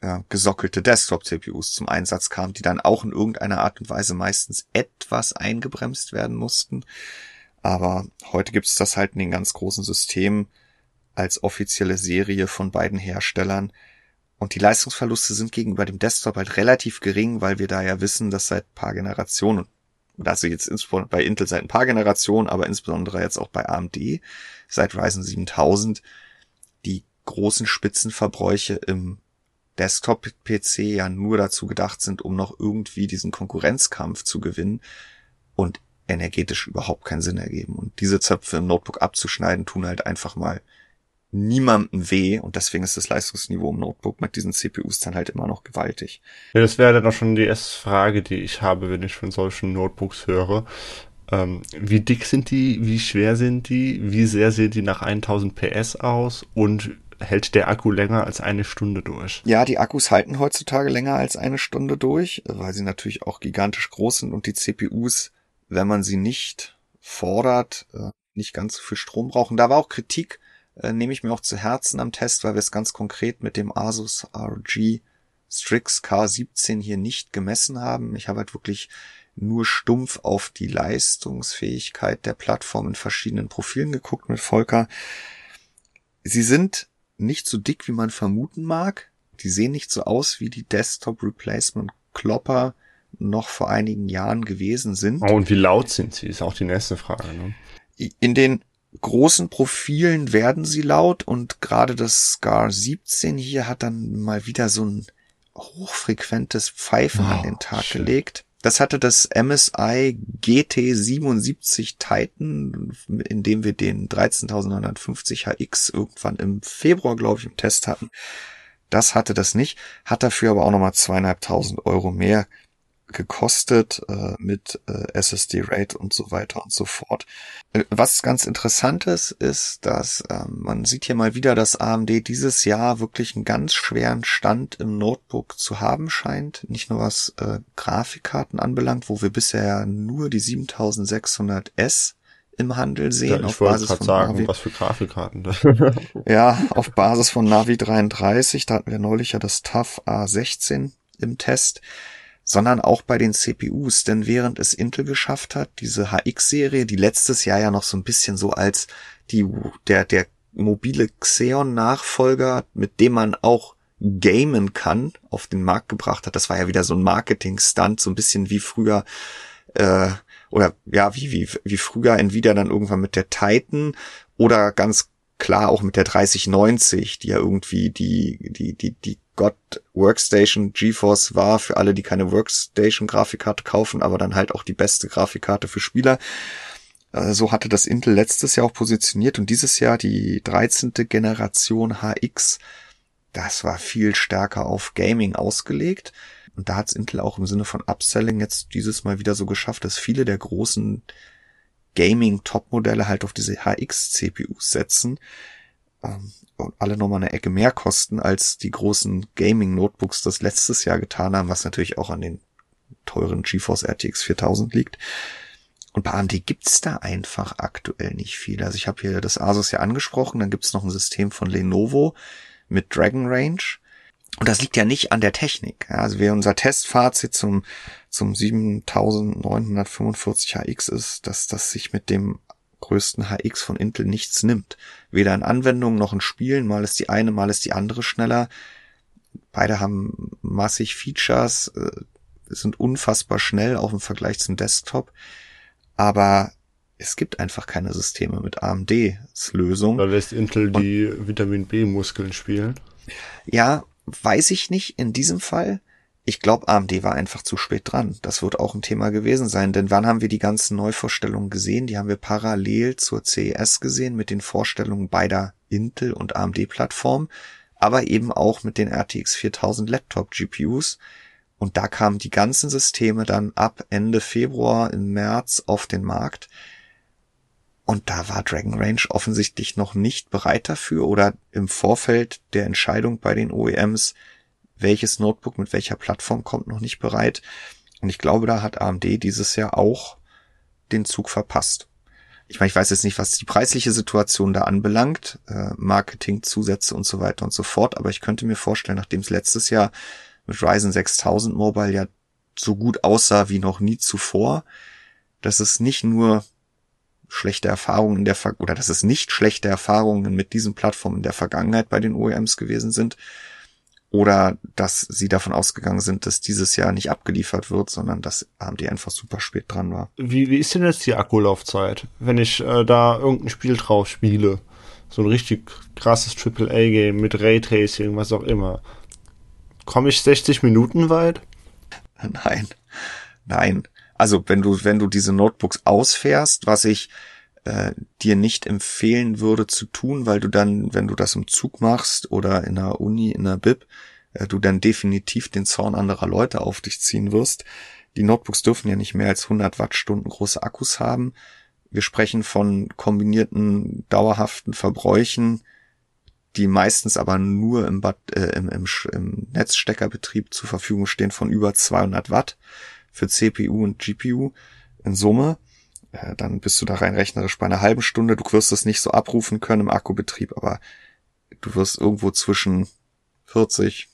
äh, gesockelte Desktop-CPUs zum Einsatz kamen, die dann auch in irgendeiner Art und Weise meistens etwas eingebremst werden mussten. Aber heute gibt es das halt in den ganz großen Systemen als offizielle Serie von beiden Herstellern. Und die Leistungsverluste sind gegenüber dem Desktop halt relativ gering, weil wir da ja wissen, dass seit paar Generationen, also jetzt insbesondere bei Intel seit ein paar Generationen, aber insbesondere jetzt auch bei AMD seit Ryzen 7000 die großen Spitzenverbräuche im Desktop-PC ja nur dazu gedacht sind, um noch irgendwie diesen Konkurrenzkampf zu gewinnen und energetisch überhaupt keinen Sinn ergeben. Und diese Zöpfe im Notebook abzuschneiden, tun halt einfach mal niemandem weh und deswegen ist das Leistungsniveau im Notebook mit diesen CPUs dann halt immer noch gewaltig. Ja, das wäre dann auch schon die erste Frage, die ich habe, wenn ich von solchen Notebooks höre. Ähm, wie dick sind die? Wie schwer sind die? Wie sehr sehen die nach 1000 PS aus? Und hält der Akku länger als eine Stunde durch. Ja, die Akkus halten heutzutage länger als eine Stunde durch, weil sie natürlich auch gigantisch groß sind und die CPUs, wenn man sie nicht fordert, äh, nicht ganz so viel Strom brauchen. Da war auch Kritik, äh, nehme ich mir auch zu Herzen am Test, weil wir es ganz konkret mit dem Asus RG Strix K17 hier nicht gemessen haben. Ich habe halt wirklich nur stumpf auf die Leistungsfähigkeit der Plattform in verschiedenen Profilen geguckt mit Volker. Sie sind nicht so dick, wie man vermuten mag. Die sehen nicht so aus, wie die Desktop Replacement Klopper noch vor einigen Jahren gewesen sind. Oh, und wie laut sind sie? Ist auch die nächste Frage. Ne? In den großen Profilen werden sie laut und gerade das Scar 17 hier hat dann mal wieder so ein hochfrequentes Pfeifen oh, an den Tag schön. gelegt. Das hatte das MSI GT77 Titan, in dem wir den 13950 HX irgendwann im Februar, glaube ich, im Test hatten. Das hatte das nicht, hat dafür aber auch nochmal zweieinhalbtausend Euro mehr gekostet äh, mit äh, SSD Rate und so weiter und so fort. Äh, was ganz interessant ist, ist, dass äh, man sieht hier mal wieder, dass AMD dieses Jahr wirklich einen ganz schweren Stand im Notebook zu haben scheint. Nicht nur was äh, Grafikkarten anbelangt, wo wir bisher nur die 7600S im Handel sehen. Ja, ich wollte gerade sagen, Navi. was für Grafikkarten. (laughs) ja, auf Basis von Navi 33, da hatten wir neulich ja das TUF A16 im Test sondern auch bei den CPUs. Denn während es Intel geschafft hat, diese HX-Serie, die letztes Jahr ja noch so ein bisschen so als die, der, der mobile Xeon-Nachfolger, mit dem man auch gamen kann, auf den Markt gebracht hat. Das war ja wieder so ein Marketing-Stunt, so ein bisschen wie früher, äh, oder ja, wie, wie, wie früher Nvidia dann irgendwann mit der Titan oder ganz klar auch mit der 3090, die ja irgendwie die, die, die, die God Workstation GeForce war für alle, die keine Workstation Grafikkarte kaufen, aber dann halt auch die beste Grafikkarte für Spieler. Äh, so hatte das Intel letztes Jahr auch positioniert und dieses Jahr die 13. Generation HX. Das war viel stärker auf Gaming ausgelegt. Und da hat's Intel auch im Sinne von Upselling jetzt dieses Mal wieder so geschafft, dass viele der großen Gaming-Top-Modelle halt auf diese HX-CPUs setzen ähm, alle nochmal eine Ecke mehr kosten, als die großen Gaming-Notebooks das letztes Jahr getan haben, was natürlich auch an den teuren GeForce RTX 4000 liegt. Und bei AMD gibt's da einfach aktuell nicht viel. Also ich habe hier das Asus ja angesprochen, dann gibt's noch ein System von Lenovo mit Dragon Range. Und das liegt ja nicht an der Technik. Also wer unser Testfazit zum, zum 7945 HX ist, dass das sich mit dem größten HX von Intel nichts nimmt. Weder in Anwendungen noch in Spielen. Mal ist die eine, mal ist die andere schneller. Beide haben massig Features, äh, sind unfassbar schnell, auch im Vergleich zum Desktop. Aber es gibt einfach keine Systeme mit AMDs Lösung. Da lässt Intel Und, die Vitamin B-Muskeln spielen. Ja, weiß ich nicht in diesem Fall. Ich glaube, AMD war einfach zu spät dran. Das wird auch ein Thema gewesen sein, denn wann haben wir die ganzen Neuvorstellungen gesehen? Die haben wir parallel zur CES gesehen mit den Vorstellungen beider Intel und AMD Plattformen, aber eben auch mit den RTX 4000 Laptop GPUs. Und da kamen die ganzen Systeme dann ab Ende Februar im März auf den Markt. Und da war Dragon Range offensichtlich noch nicht bereit dafür oder im Vorfeld der Entscheidung bei den OEMs welches Notebook mit welcher Plattform kommt noch nicht bereit. Und ich glaube, da hat AMD dieses Jahr auch den Zug verpasst. Ich meine, ich weiß jetzt nicht, was die preisliche Situation da anbelangt, äh, Marketing, Zusätze und so weiter und so fort, aber ich könnte mir vorstellen, nachdem es letztes Jahr mit Ryzen 6000 Mobile ja so gut aussah wie noch nie zuvor, dass es nicht nur schlechte Erfahrungen in der Ver oder dass es nicht schlechte Erfahrungen mit diesen Plattformen in der Vergangenheit bei den OEMs gewesen sind, oder dass sie davon ausgegangen sind, dass dieses Jahr nicht abgeliefert wird, sondern dass AMD einfach super spät dran war. Wie, wie ist denn jetzt die Akkulaufzeit, wenn ich äh, da irgendein Spiel drauf spiele? So ein richtig krasses AAA-Game mit Raytracing, was auch immer. Komme ich 60 Minuten weit? (laughs) Nein, nein. Also wenn du, wenn du diese Notebooks ausfährst, was ich äh, dir nicht empfehlen würde zu tun, weil du dann, wenn du das im Zug machst oder in der Uni, in der Bib, äh, du dann definitiv den Zorn anderer Leute auf dich ziehen wirst. Die Notebooks dürfen ja nicht mehr als 100 Wattstunden große Akkus haben. Wir sprechen von kombinierten dauerhaften Verbräuchen, die meistens aber nur im, Bad, äh, im, im, im Netzsteckerbetrieb zur Verfügung stehen von über 200 Watt für CPU und GPU in Summe. Äh, dann bist du da rein rechnerisch bei einer halben Stunde. Du wirst es nicht so abrufen können im Akkubetrieb, aber du wirst irgendwo zwischen 40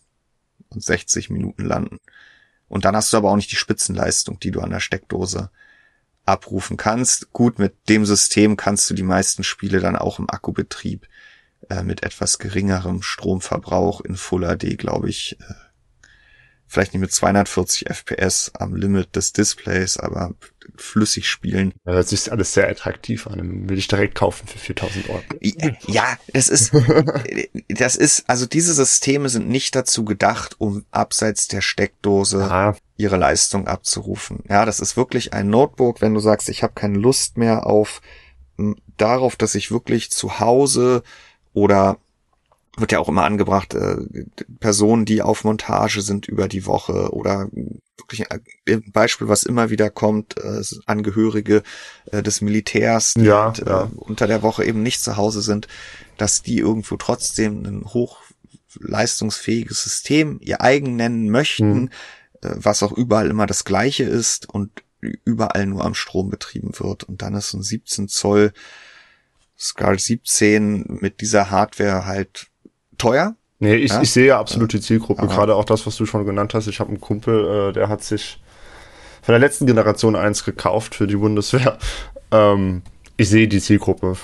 und 60 Minuten landen. Und dann hast du aber auch nicht die Spitzenleistung, die du an der Steckdose abrufen kannst. Gut, mit dem System kannst du die meisten Spiele dann auch im Akkubetrieb äh, mit etwas geringerem Stromverbrauch in Full HD, glaube ich, äh, vielleicht nicht mit 240 FPS am Limit des Displays, aber flüssig spielen. Ja, das ist alles sehr attraktiv an. Dann will ich direkt kaufen für 4000 Euro. Ja, das ist, (laughs) das ist, also diese Systeme sind nicht dazu gedacht, um abseits der Steckdose ah. ihre Leistung abzurufen. Ja, das ist wirklich ein Notebook, wenn du sagst, ich habe keine Lust mehr auf darauf, dass ich wirklich zu Hause oder wird ja auch immer angebracht, äh, Personen, die auf Montage sind über die Woche oder wirklich ein Beispiel, was immer wieder kommt, äh, Angehörige äh, des Militärs, die ja, halt, ja. unter der Woche eben nicht zu Hause sind, dass die irgendwo trotzdem ein hochleistungsfähiges System ihr eigen nennen möchten, mhm. was auch überall immer das gleiche ist und überall nur am Strom betrieben wird. Und dann ist ein 17 Zoll Scar 17 mit dieser Hardware halt teuer. Nee, ich, ja? ich sehe ja absolut die Zielgruppe. Aha. Gerade auch das, was du schon genannt hast. Ich habe einen Kumpel, äh, der hat sich von der letzten Generation eins gekauft für die Bundeswehr. (laughs) Ähm, ich sehe die Zielgruppe.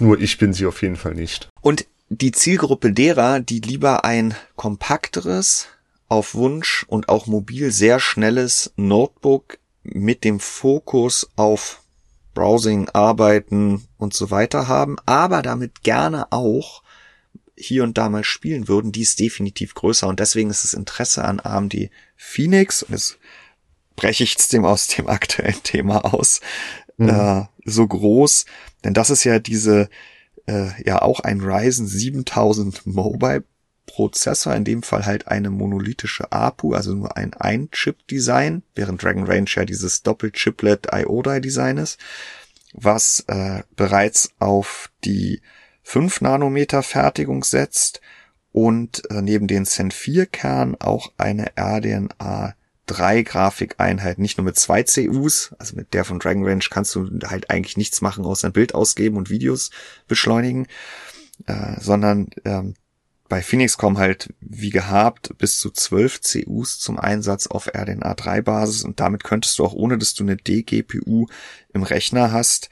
Nur ich bin sie auf jeden Fall nicht. Und die Zielgruppe derer, die lieber ein kompakteres, auf Wunsch und auch mobil sehr schnelles Notebook mit dem Fokus auf Browsing, Arbeiten und so weiter haben, aber damit gerne auch hier und da mal spielen würden, die ist definitiv größer und deswegen ist das Interesse an AMD Phoenix, und jetzt breche ich es dem aus dem aktuellen Thema aus, mhm. äh, so groß, denn das ist ja diese, äh, ja auch ein Ryzen 7000 Mobile Prozessor, in dem Fall halt eine monolithische APU, also nur ein Ein-Chip-Design, während Dragon Range ja dieses Doppel-Chiplet IO-Design ist, was äh, bereits auf die 5 Nanometer Fertigung setzt und äh, neben den Zen 4 Kern auch eine RDNA 3 Grafikeinheit, nicht nur mit zwei CUs, also mit der von Dragon Range kannst du halt eigentlich nichts machen, außer ein Bild ausgeben und Videos beschleunigen, äh, sondern ähm, bei Phoenix kommen halt wie gehabt bis zu 12 CUs zum Einsatz auf RDNA 3 Basis und damit könntest du auch ohne dass du eine DGPU im Rechner hast,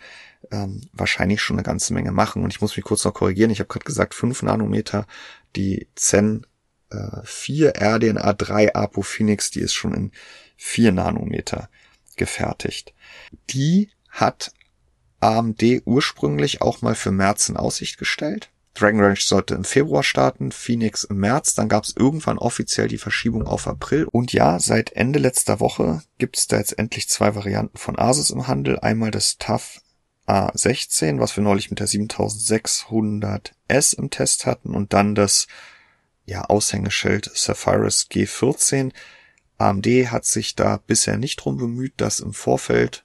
ähm, wahrscheinlich schon eine ganze Menge machen. Und ich muss mich kurz noch korrigieren. Ich habe gerade gesagt 5 Nanometer. Die Zen äh, 4 RDNA 3 Apo Phoenix, die ist schon in 4 Nanometer gefertigt. Die hat AMD ursprünglich auch mal für März in Aussicht gestellt. Dragon Range sollte im Februar starten, Phoenix im März, dann gab es irgendwann offiziell die Verschiebung auf April. Und ja, seit Ende letzter Woche gibt es da jetzt endlich zwei Varianten von Asus im Handel. Einmal das TUF A16, was wir neulich mit der 7600S im Test hatten und dann das ja, Aushängeschild Sapphirus G14. AMD hat sich da bisher nicht drum bemüht, das im Vorfeld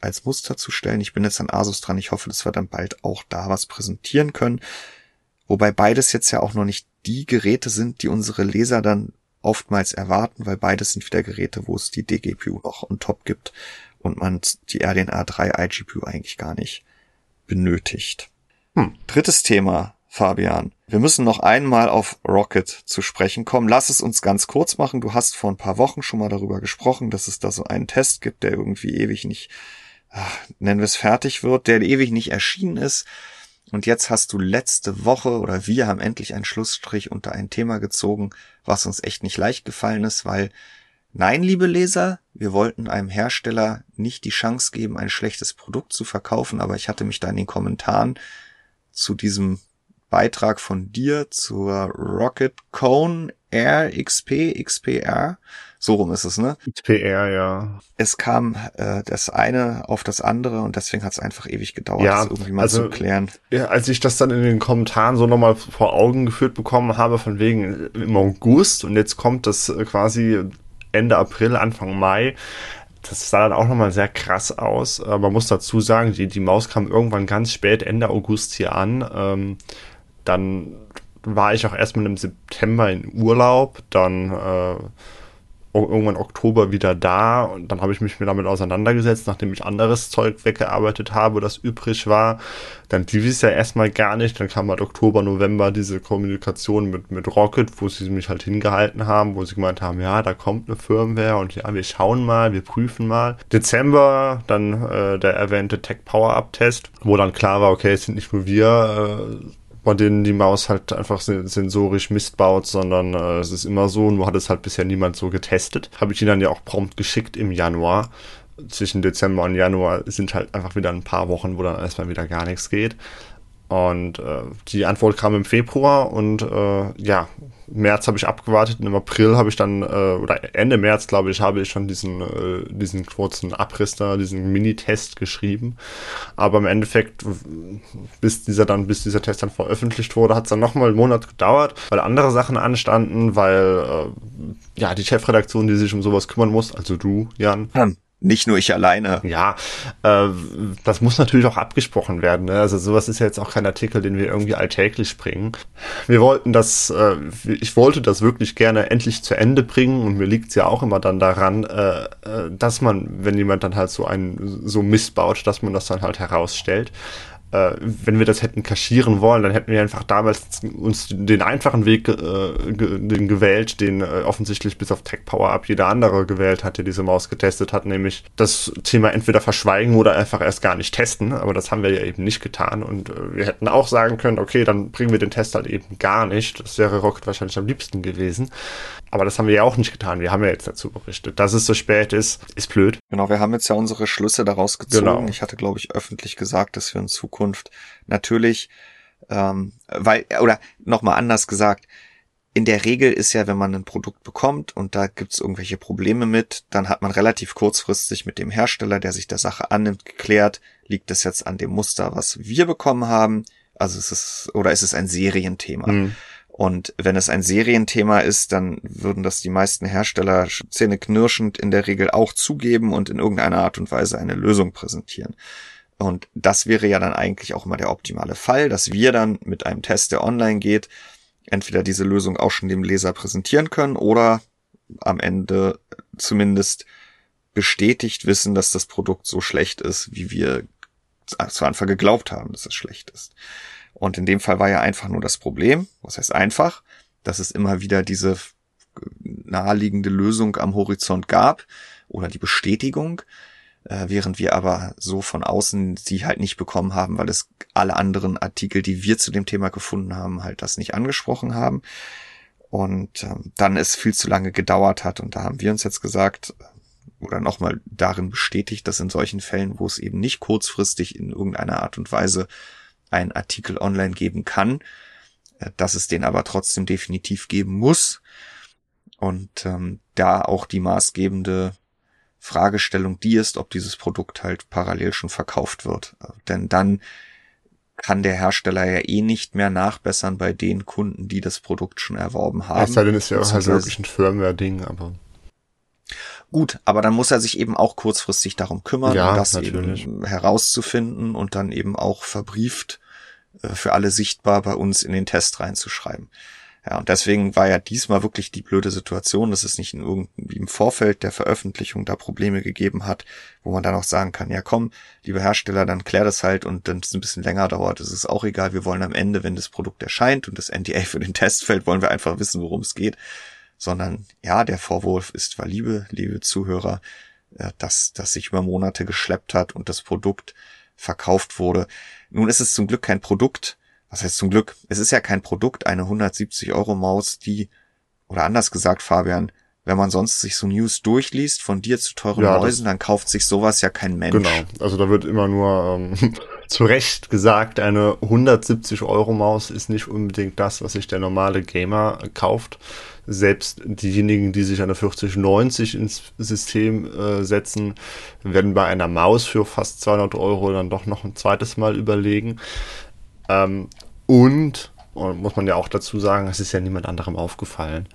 als Muster zu stellen. Ich bin jetzt an Asus dran. Ich hoffe, dass wir dann bald auch da was präsentieren können. Wobei beides jetzt ja auch noch nicht die Geräte sind, die unsere Leser dann oftmals erwarten, weil beides sind wieder Geräte, wo es die DGPU noch on top gibt und man die RDNA 3 iGPU eigentlich gar nicht benötigt. Hm. Drittes Thema, Fabian. Wir müssen noch einmal auf Rocket zu sprechen kommen. Lass es uns ganz kurz machen. Du hast vor ein paar Wochen schon mal darüber gesprochen, dass es da so einen Test gibt, der irgendwie ewig nicht, ach, nennen wir es fertig wird, der ewig nicht erschienen ist. Und jetzt hast du letzte Woche oder wir haben endlich einen Schlussstrich unter ein Thema gezogen, was uns echt nicht leicht gefallen ist, weil Nein, liebe Leser, wir wollten einem Hersteller nicht die Chance geben, ein schlechtes Produkt zu verkaufen, aber ich hatte mich da in den Kommentaren zu diesem Beitrag von dir zur Rocket Cone Air XP, XPR, so rum ist es, ne? XPR, ja. Es kam äh, das eine auf das andere und deswegen hat es einfach ewig gedauert, ja, das irgendwie mal also, zu klären. Ja, als ich das dann in den Kommentaren so nochmal vor Augen geführt bekommen habe, von wegen im August und jetzt kommt das quasi Ende April, Anfang Mai. Das sah dann auch nochmal sehr krass aus. Äh, man muss dazu sagen, die, die Maus kam irgendwann ganz spät, Ende August hier an. Ähm, dann war ich auch erstmal im September in Urlaub. Dann äh, irgendwann Oktober wieder da und dann habe ich mich damit auseinandergesetzt, nachdem ich anderes Zeug weggearbeitet habe, das übrig war. Dann lief es ja erstmal gar nicht. Dann kam halt Oktober, November diese Kommunikation mit, mit Rocket, wo sie mich halt hingehalten haben, wo sie gemeint haben, ja, da kommt eine Firmware und ja, wir schauen mal, wir prüfen mal. Dezember dann äh, der erwähnte Tech Power Up Test, wo dann klar war, okay, es sind nicht nur wir, äh, bei denen die Maus halt einfach sensorisch Mist baut, sondern äh, es ist immer so, nur hat es halt bisher niemand so getestet. Habe ich ihn dann ja auch prompt geschickt im Januar. Zwischen Dezember und Januar sind halt einfach wieder ein paar Wochen, wo dann erstmal wieder gar nichts geht. Und äh, die Antwort kam im Februar und äh, ja, März habe ich abgewartet und im April habe ich dann, äh, oder Ende März, glaube ich, habe ich schon diesen, äh, diesen kurzen Abriss da, diesen Mini-Test geschrieben. Aber im Endeffekt, bis dieser dann, bis dieser Test dann veröffentlicht wurde, hat es dann nochmal einen Monat gedauert, weil andere Sachen anstanden, weil äh, ja, die Chefredaktion, die sich um sowas kümmern muss, also du, Jan. Jan nicht nur ich alleine. Ja, äh, das muss natürlich auch abgesprochen werden. Ne? Also sowas ist ja jetzt auch kein Artikel, den wir irgendwie alltäglich bringen. Wir wollten das, äh, ich wollte das wirklich gerne endlich zu Ende bringen und mir liegt es ja auch immer dann daran, äh, äh, dass man, wenn jemand dann halt so einen so missbaut, dass man das dann halt herausstellt wenn wir das hätten kaschieren wollen, dann hätten wir einfach damals uns den einfachen Weg äh, den gewählt, den äh, offensichtlich bis auf Tech Power Up jeder andere gewählt hat, der diese Maus getestet hat, nämlich das Thema entweder verschweigen oder einfach erst gar nicht testen. Aber das haben wir ja eben nicht getan und äh, wir hätten auch sagen können, okay, dann bringen wir den Test halt eben gar nicht. Das wäre Rocket wahrscheinlich am liebsten gewesen. Aber das haben wir ja auch nicht getan. Wir haben ja jetzt dazu berichtet. Dass es so spät ist, ist blöd. Genau, wir haben jetzt ja unsere Schlüsse daraus gezogen. Genau. Ich hatte, glaube ich, öffentlich gesagt, dass wir in Zukunft natürlich, ähm, weil, oder nochmal anders gesagt, in der Regel ist ja, wenn man ein Produkt bekommt und da gibt's irgendwelche Probleme mit, dann hat man relativ kurzfristig mit dem Hersteller, der sich der Sache annimmt, geklärt, liegt es jetzt an dem Muster, was wir bekommen haben, also es ist, oder ist es ein Serienthema. Mhm. Und wenn es ein Serienthema ist, dann würden das die meisten Hersteller zähneknirschend in der Regel auch zugeben und in irgendeiner Art und Weise eine Lösung präsentieren. Und das wäre ja dann eigentlich auch immer der optimale Fall, dass wir dann mit einem Test, der online geht, entweder diese Lösung auch schon dem Leser präsentieren können oder am Ende zumindest bestätigt wissen, dass das Produkt so schlecht ist, wie wir zu Anfang geglaubt haben, dass es schlecht ist. Und in dem Fall war ja einfach nur das Problem, was heißt einfach, dass es immer wieder diese naheliegende Lösung am Horizont gab oder die Bestätigung, äh, während wir aber so von außen sie halt nicht bekommen haben, weil es alle anderen Artikel, die wir zu dem Thema gefunden haben, halt das nicht angesprochen haben. Und ähm, dann es viel zu lange gedauert hat und da haben wir uns jetzt gesagt, oder nochmal darin bestätigt, dass in solchen Fällen, wo es eben nicht kurzfristig in irgendeiner Art und Weise einen Artikel online geben kann, äh, dass es den aber trotzdem definitiv geben muss. Und ähm, da auch die maßgebende Fragestellung die ist, ob dieses Produkt halt parallel schon verkauft wird. Denn dann kann der Hersteller ja eh nicht mehr nachbessern bei den Kunden, die das Produkt schon erworben haben. Es sei denn, ist ja auch halt wirklich ein Firmware-Ding, aber. Gut, aber dann muss er sich eben auch kurzfristig darum kümmern, ja, um das natürlich. eben herauszufinden und dann eben auch verbrieft äh, für alle sichtbar bei uns in den Test reinzuschreiben. Ja, und deswegen war ja diesmal wirklich die blöde Situation, dass es nicht in irgendwie im Vorfeld der Veröffentlichung da Probleme gegeben hat, wo man dann auch sagen kann, ja komm, lieber Hersteller, dann klär das halt und dann es ein bisschen länger dauert, ist es auch egal. Wir wollen am Ende, wenn das Produkt erscheint und das NDA (laughs) für den Test fällt, wollen wir einfach wissen, worum es geht sondern ja, der Vorwurf ist war liebe, liebe Zuhörer, äh, dass das sich über Monate geschleppt hat und das Produkt verkauft wurde. Nun ist es zum Glück kein Produkt. Was heißt zum Glück? Es ist ja kein Produkt, eine 170 Euro Maus, die, oder anders gesagt, Fabian, wenn man sonst sich so News durchliest von dir zu teuren ja, Mäusen, dann kauft sich sowas ja kein Mensch. Genau, also da wird immer nur ähm, (laughs) zu Recht gesagt, eine 170 Euro Maus ist nicht unbedingt das, was sich der normale Gamer kauft. Selbst diejenigen, die sich eine 4090 ins System äh, setzen, werden bei einer Maus für fast 200 Euro dann doch noch ein zweites Mal überlegen. Ähm, und, und muss man ja auch dazu sagen, es ist ja niemand anderem aufgefallen.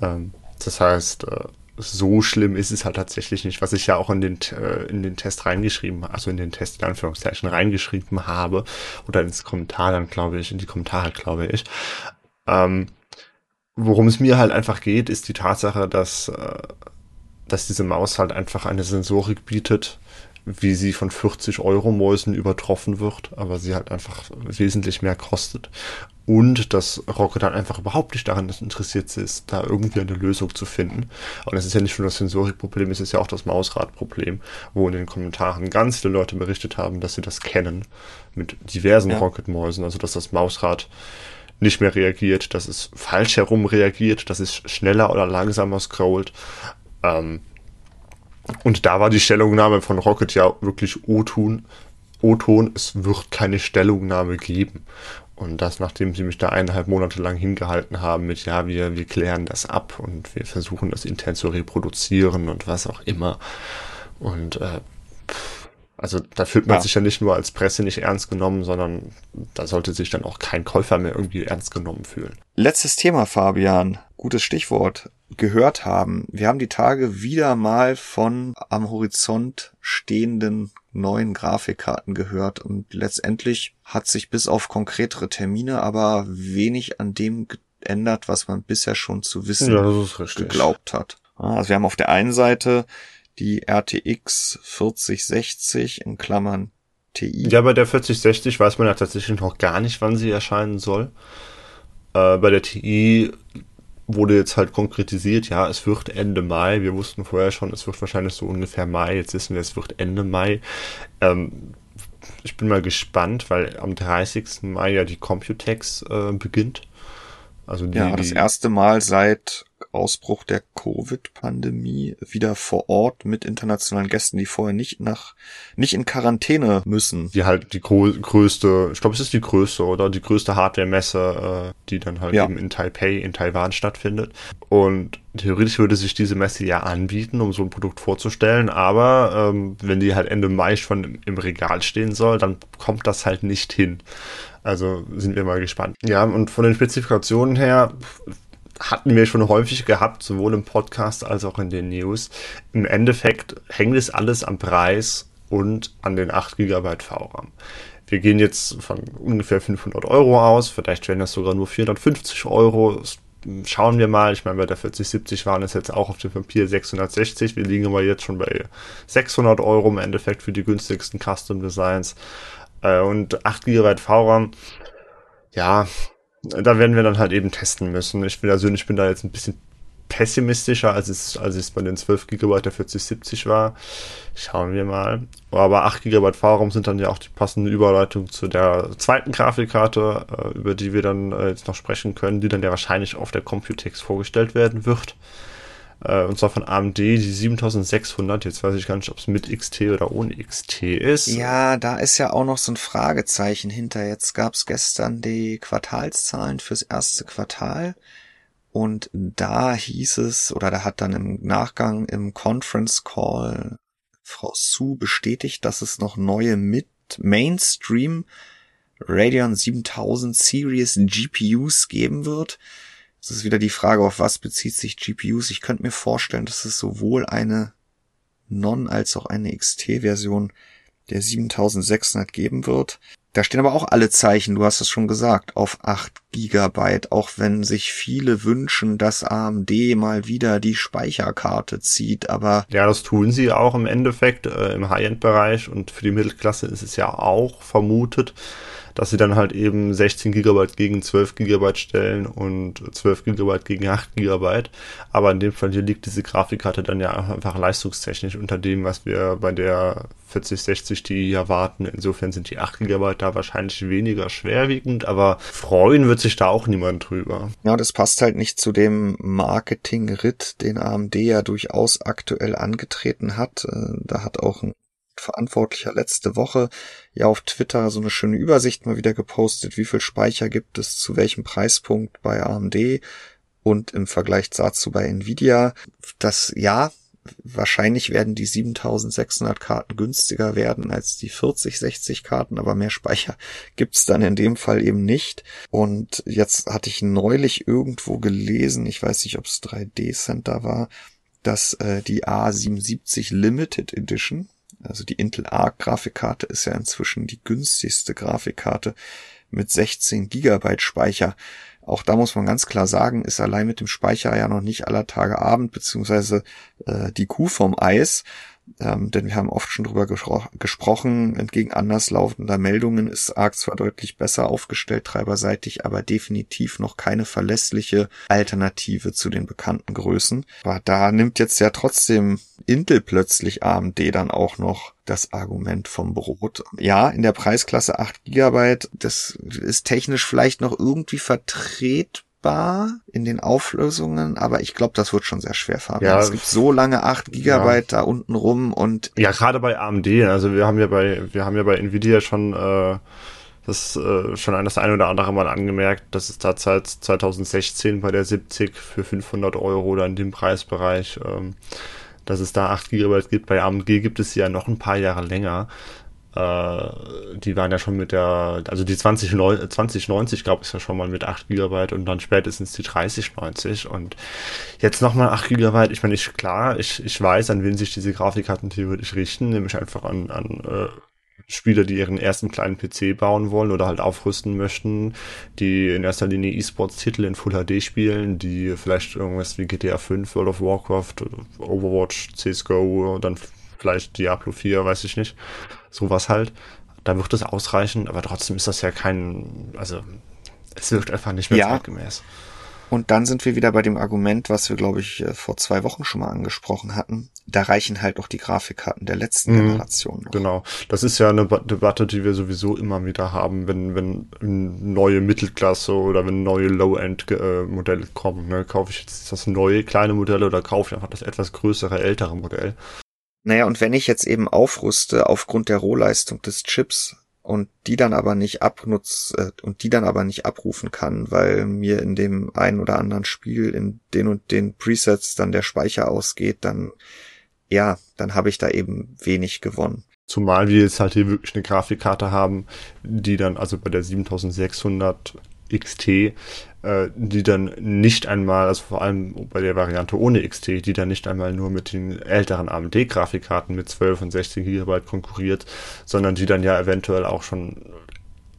Ähm, das heißt, äh, so schlimm ist es halt tatsächlich nicht, was ich ja auch in den, äh, in den Test reingeschrieben, also in den Test in Anführungszeichen reingeschrieben habe, oder ins Kommentar dann, glaube ich, in die Kommentare, glaube ich. Ähm, worum es mir halt einfach geht, ist die Tatsache, dass, äh, dass diese Maus halt einfach eine Sensorik bietet, wie sie von 40 Euro Mäusen übertroffen wird, aber sie halt einfach wesentlich mehr kostet und dass Rocket dann einfach überhaupt nicht daran interessiert ist, da irgendwie eine Lösung zu finden. Und das ist ja nicht nur das Sensorikproblem, es ist ja auch das Mausradproblem, wo in den Kommentaren ganz viele Leute berichtet haben, dass sie das kennen mit diversen ja. Rocket-Mäusen, also dass das Mausrad nicht mehr reagiert, dass es falsch herum reagiert, dass es schneller oder langsamer scrollt. Ähm, und da war die Stellungnahme von Rocket ja wirklich O-Ton, O-Ton, es wird keine Stellungnahme geben. Und das, nachdem sie mich da eineinhalb Monate lang hingehalten haben mit, ja, wir, wir klären das ab und wir versuchen das intern zu reproduzieren und was auch immer. Und äh, also da fühlt man ja. sich ja nicht nur als Presse nicht ernst genommen, sondern da sollte sich dann auch kein Käufer mehr irgendwie ernst genommen fühlen. Letztes Thema, Fabian. Gutes Stichwort. Gehört haben. Wir haben die Tage wieder mal von am Horizont stehenden neuen Grafikkarten gehört und letztendlich hat sich bis auf konkretere Termine aber wenig an dem geändert, was man bisher schon zu wissen ja, geglaubt hat. Also wir haben auf der einen Seite die RTX 4060 in Klammern TI. Ja, bei der 4060 weiß man ja tatsächlich noch gar nicht, wann sie erscheinen soll. Äh, bei der TI wurde jetzt halt konkretisiert, ja, es wird Ende Mai. Wir wussten vorher schon, es wird wahrscheinlich so ungefähr Mai. Jetzt wissen wir, es wird Ende Mai. Ähm, ich bin mal gespannt, weil am 30. Mai ja die Computex äh, beginnt. Also die, ja, das erste Mal seit Ausbruch der Covid-Pandemie wieder vor Ort mit internationalen Gästen, die vorher nicht nach, nicht in Quarantäne müssen. Die halt die größte, ich glaube, es ist die größte oder die größte Hardware-Messe, äh, die dann halt ja. eben in Taipei, in Taiwan stattfindet. Und theoretisch würde sich diese Messe ja anbieten, um so ein Produkt vorzustellen, aber ähm, wenn die halt Ende Mai schon im, im Regal stehen soll, dann kommt das halt nicht hin. Also sind wir mal gespannt. Ja, und von den Spezifikationen her hatten wir schon häufig gehabt, sowohl im Podcast als auch in den News. Im Endeffekt hängt es alles am Preis und an den 8 GB VRAM. Wir gehen jetzt von ungefähr 500 Euro aus, vielleicht werden das sogar nur 450 Euro. Schauen wir mal, ich meine, bei der 4070 waren es jetzt auch auf dem Papier 660. Wir liegen aber jetzt schon bei 600 Euro im Endeffekt für die günstigsten Custom Designs. Äh, und 8 GB VRAM, ja, da werden wir dann halt eben testen müssen. Ich bin persönlich bin da jetzt ein bisschen pessimistischer, als es, als es bei den 12 GB der 4070 war. Schauen wir mal. Aber 8 GB VRAM sind dann ja auch die passende Überleitung zu der zweiten Grafikkarte, äh, über die wir dann äh, jetzt noch sprechen können, die dann ja wahrscheinlich auf der Computex vorgestellt werden wird. Äh, und zwar von AMD, die 7600. Jetzt weiß ich gar nicht, ob es mit XT oder ohne XT ist. Ja, da ist ja auch noch so ein Fragezeichen hinter. Jetzt gab es gestern die Quartalszahlen fürs erste Quartal. Und da hieß es, oder da hat dann im Nachgang im Conference Call Frau Su bestätigt, dass es noch neue mit Mainstream Radeon 7000 Series GPUs geben wird. Es ist wieder die Frage, auf was bezieht sich GPUs. Ich könnte mir vorstellen, dass es sowohl eine Non- als auch eine XT-Version der 7600 geben wird. Da stehen aber auch alle Zeichen, du hast es schon gesagt, auf 8 Gigabyte, auch wenn sich viele wünschen, dass AMD mal wieder die Speicherkarte zieht, aber... Ja, das tun sie auch im Endeffekt äh, im High-End-Bereich und für die Mittelklasse ist es ja auch vermutet dass sie dann halt eben 16 GB gegen 12 GB stellen und 12 GB gegen 8 GB. Aber in dem Fall hier liegt diese Grafikkarte dann ja einfach leistungstechnisch unter dem, was wir bei der 4060 die erwarten. Insofern sind die 8 GB da wahrscheinlich weniger schwerwiegend, aber freuen wird sich da auch niemand drüber. Ja, das passt halt nicht zu dem Marketing-Ritt, den AMD ja durchaus aktuell angetreten hat. Äh, da hat auch ein Verantwortlicher letzte Woche ja auf Twitter so eine schöne Übersicht mal wieder gepostet, wie viel Speicher gibt es zu welchem Preispunkt bei AMD und im Vergleich dazu bei Nvidia. Das ja, wahrscheinlich werden die 7600 Karten günstiger werden als die 4060 Karten, aber mehr Speicher (laughs) gibt's dann in dem Fall eben nicht. Und jetzt hatte ich neulich irgendwo gelesen, ich weiß nicht, ob es 3D Center war, dass äh, die A77 Limited Edition, also die Intel Arc Grafikkarte ist ja inzwischen die günstigste Grafikkarte mit 16 Gigabyte Speicher. Auch da muss man ganz klar sagen, ist allein mit dem Speicher ja noch nicht aller Tage Abend, beziehungsweise äh, die Kuh vom Eis. Ähm, denn wir haben oft schon drüber gespro gesprochen. Entgegen anderslaufender Meldungen ist ARC zwar deutlich besser aufgestellt treiberseitig, aber definitiv noch keine verlässliche Alternative zu den bekannten Größen. Aber da nimmt jetzt ja trotzdem Intel plötzlich AMD dann auch noch das Argument vom Brot. Ja, in der Preisklasse 8 GB, das ist technisch vielleicht noch irgendwie vertretbar in den Auflösungen, aber ich glaube, das wird schon sehr schwer, Fabian. Ja, es gibt so lange 8 Gigabyte ja. da unten rum und ja, gerade bei AMD, also wir haben ja bei wir haben ja bei Nvidia schon äh, das äh, schon das eine oder andere Mal angemerkt, dass es da seit 2016 bei der 70 für 500 Euro oder in dem Preisbereich, ähm, dass es da 8 GB gibt. Bei AMD gibt es sie ja noch ein paar Jahre länger. Äh, die waren ja schon mit der, also die 20, 2090 gab es ja schon mal mit 8 GB und dann spätestens die 3090 und jetzt nochmal 8 GB. Ich meine, ich, klar, ich, ich weiß, an wen sich diese Grafikkarten theoretisch richten, nämlich einfach an, an äh, Spieler, die ihren ersten kleinen PC bauen wollen oder halt aufrüsten möchten, die in erster Linie E-Sports-Titel in Full HD spielen, die vielleicht irgendwas wie GTA 5, World of Warcraft, Overwatch, CSGO, dann vielleicht Diablo 4, weiß ich nicht. Sowas halt. Da wird es ausreichen, aber trotzdem ist das ja kein, also es wirkt einfach nicht mehr ja. zeitgemäß. Und dann sind wir wieder bei dem Argument, was wir, glaube ich, äh, vor zwei Wochen schon mal angesprochen hatten. Da reichen halt auch die Grafikkarten der letzten mhm, Generation. Noch. Genau. Das ist ja eine Debatte, die wir sowieso immer wieder haben, wenn, wenn neue Mittelklasse oder wenn neue Low-End-Modelle kommen. Ne? Kaufe ich jetzt das neue kleine Modell oder kaufe ich einfach das etwas größere, ältere Modell? Naja, und wenn ich jetzt eben aufrüste aufgrund der Rohleistung des Chips und die dann aber nicht abnutze äh, und die dann aber nicht abrufen kann, weil mir in dem einen oder anderen Spiel in den und den Presets dann der Speicher ausgeht, dann ja, dann habe ich da eben wenig gewonnen. Zumal wir jetzt halt hier wirklich eine Grafikkarte haben, die dann also bei der 7600 XT, äh, die dann nicht einmal, also vor allem bei der Variante ohne XT, die dann nicht einmal nur mit den älteren AMD-Grafikkarten mit 12 und 16 GB konkurriert, sondern die dann ja eventuell auch schon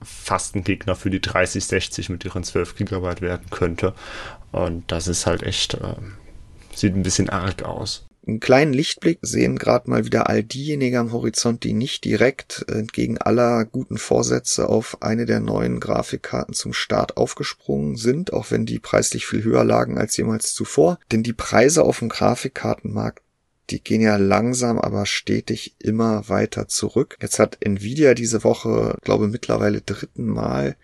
fast ein Gegner für die 3060 mit ihren 12 GB werden könnte. Und das ist halt echt, äh, sieht ein bisschen arg aus einen kleinen Lichtblick sehen gerade mal wieder all diejenigen am Horizont, die nicht direkt entgegen aller guten Vorsätze auf eine der neuen Grafikkarten zum Start aufgesprungen sind, auch wenn die preislich viel höher lagen als jemals zuvor. Denn die Preise auf dem Grafikkartenmarkt die gehen ja langsam, aber stetig immer weiter zurück. Jetzt hat Nvidia diese Woche, glaube mittlerweile dritten Mal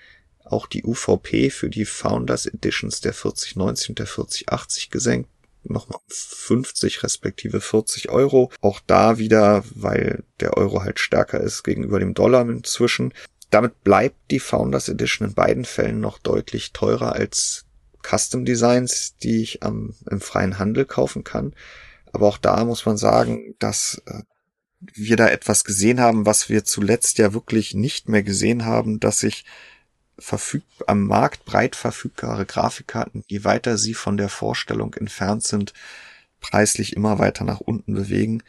auch die UVP für die Founders Editions der 4090 und der 4080 gesenkt nochmal 50 respektive 40 Euro. Auch da wieder, weil der Euro halt stärker ist gegenüber dem Dollar inzwischen. Damit bleibt die Founders Edition in beiden Fällen noch deutlich teurer als Custom Designs, die ich am, im freien Handel kaufen kann. Aber auch da muss man sagen, dass äh, wir da etwas gesehen haben, was wir zuletzt ja wirklich nicht mehr gesehen haben, dass sich verfüg am Markt breit verfügbare Grafikkarten, je weiter sie von der Vorstellung entfernt sind, preislich immer weiter nach unten bewegen.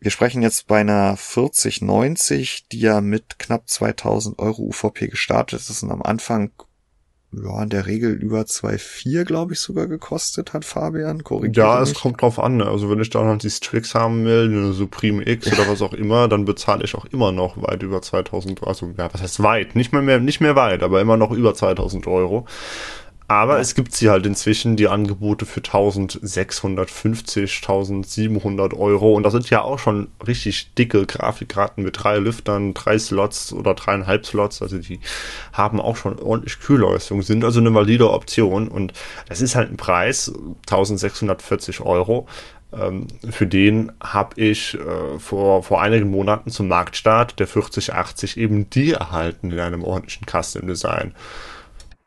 Wir sprechen jetzt bei einer 4090, die ja mit knapp 2000 Euro UVP gestartet ist und am Anfang ja, in der Regel über 2,4, glaube ich, sogar gekostet hat, Fabian. Korrigiert ja, es kommt drauf an. Ne? Also wenn ich dann halt die Strix haben will, eine Supreme X oder was auch immer, dann bezahle ich auch immer noch weit über 2000, also ja, was heißt weit? Nicht mehr, mehr, nicht mehr weit, aber immer noch über 2000 Euro. Aber ja. es gibt sie halt inzwischen, die Angebote für 1650, 1700 Euro. Und das sind ja auch schon richtig dicke Grafikkarten mit drei Lüftern, drei Slots oder dreieinhalb Slots. Also die haben auch schon ordentlich Kühlleistung, sind also eine valide Option. Und das ist halt ein Preis, 1640 Euro. Ähm, für den habe ich äh, vor, vor einigen Monaten zum Marktstart der 4080 eben die erhalten in einem ordentlichen Custom Design.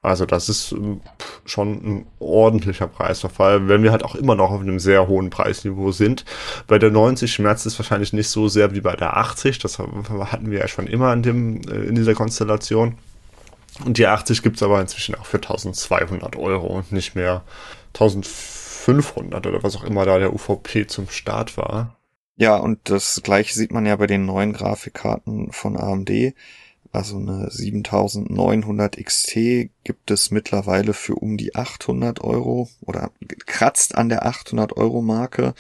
Also das ist ähm, schon ein ordentlicher Preisverfall, wenn wir halt auch immer noch auf einem sehr hohen Preisniveau sind. Bei der 90 schmerzt es wahrscheinlich nicht so sehr wie bei der 80, das hatten wir ja schon immer in, dem, äh, in dieser Konstellation. Und die 80 gibt's aber inzwischen auch für 1200 Euro und nicht mehr 1500 oder was auch immer da der UVP zum Start war. Ja, und das gleiche sieht man ja bei den neuen Grafikkarten von AMD also eine 7900 XT gibt es mittlerweile für um die 800 Euro oder kratzt an der 800 Euro Marke.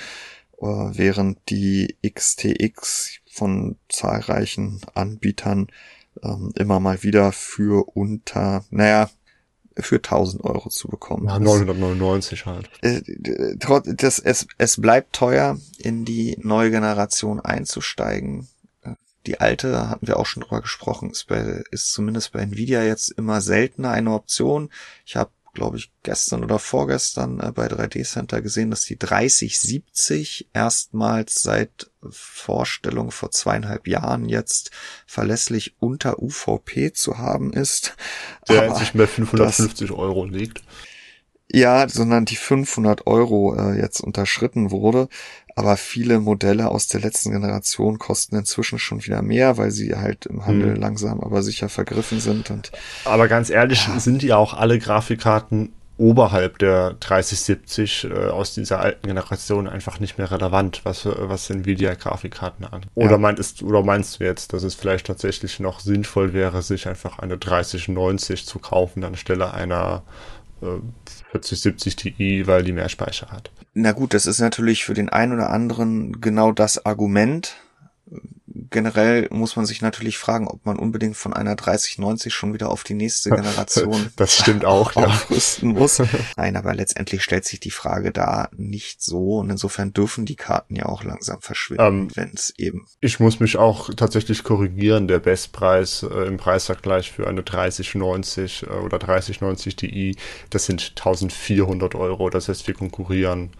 äh, während die XTX von zahlreichen Anbietern ähm, immer mal wieder für unter, naja, für 1000 Euro zu bekommen. Ja, 999 halt. Äh, das, es, es bleibt teuer, in die neue Generation einzusteigen. Die alte, hatten wir auch schon drüber gesprochen, ist, bei, ist zumindest bei Nvidia jetzt immer seltener eine Option. Ich habe glaube ich, gestern oder vorgestern äh, bei 3D Center gesehen, dass die 3070 erstmals seit Vorstellung vor zweieinhalb Jahren jetzt verlässlich unter UVP zu haben ist. Der inzwischen bei 550 das, Euro liegt. Ja, sondern die 500 Euro äh, jetzt unterschritten wurde. Aber viele Modelle aus der letzten Generation kosten inzwischen schon wieder mehr, weil sie halt im Handel hm. langsam aber sicher vergriffen sind. Und aber ganz ehrlich, ja. sind ja auch alle Grafikkarten oberhalb der 3070 äh, aus dieser alten Generation einfach nicht mehr relevant, was, was Nvidia-Grafikkarten an. Oder, ja. meintest, oder meinst du jetzt, dass es vielleicht tatsächlich noch sinnvoll wäre, sich einfach eine 3090 zu kaufen anstelle einer 4070 Ti, weil die mehr Speicher hat. Na gut, das ist natürlich für den einen oder anderen genau das Argument, generell muss man sich natürlich fragen, ob man unbedingt von einer 3090 schon wieder auf die nächste (laughs) Generation das stimmt auch, aufrüsten ja. muss. (laughs) Nein, aber letztendlich stellt sich die Frage da nicht so und insofern dürfen die Karten ja auch langsam verschwinden, ähm, wenn es eben. Ich muss mich auch tatsächlich korrigieren. Der Bestpreis äh, im Preisvergleich für eine 3090 äh, oder 3090 Ti, das sind 1400 Euro. Das heißt, wir konkurrieren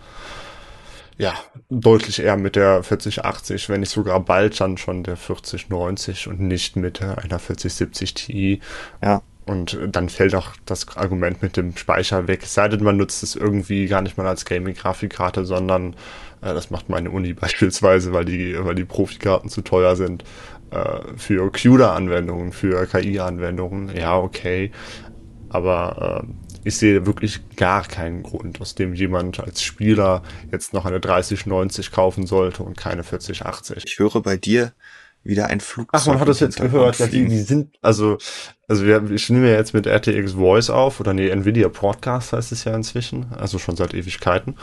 ja, deutlich eher mit der 4080, wenn nicht sogar bald dann schon der 4090 und nicht mit einer 4070 Ti. Ja. Und dann fällt auch das Argument mit dem Speicher weg. Es sei denn, man nutzt es irgendwie gar nicht mal als Gaming-Grafikkarte, sondern äh, das macht meine Uni (laughs) beispielsweise, weil die, weil die Profikarten zu teuer sind. Äh, für CUDA-Anwendungen, für KI-Anwendungen, ja, okay. Aber äh, ich sehe wirklich gar keinen Grund, aus dem jemand als Spieler jetzt noch eine 3090 kaufen sollte und keine 4080. Ich höre bei dir wieder ein Flugzeug. Ach, man hat das jetzt gehört. Ja, die, die sind, also, also wir, ich nehme ja jetzt mit RTX Voice auf, oder nee, Nvidia Broadcast heißt es ja inzwischen, also schon seit Ewigkeiten.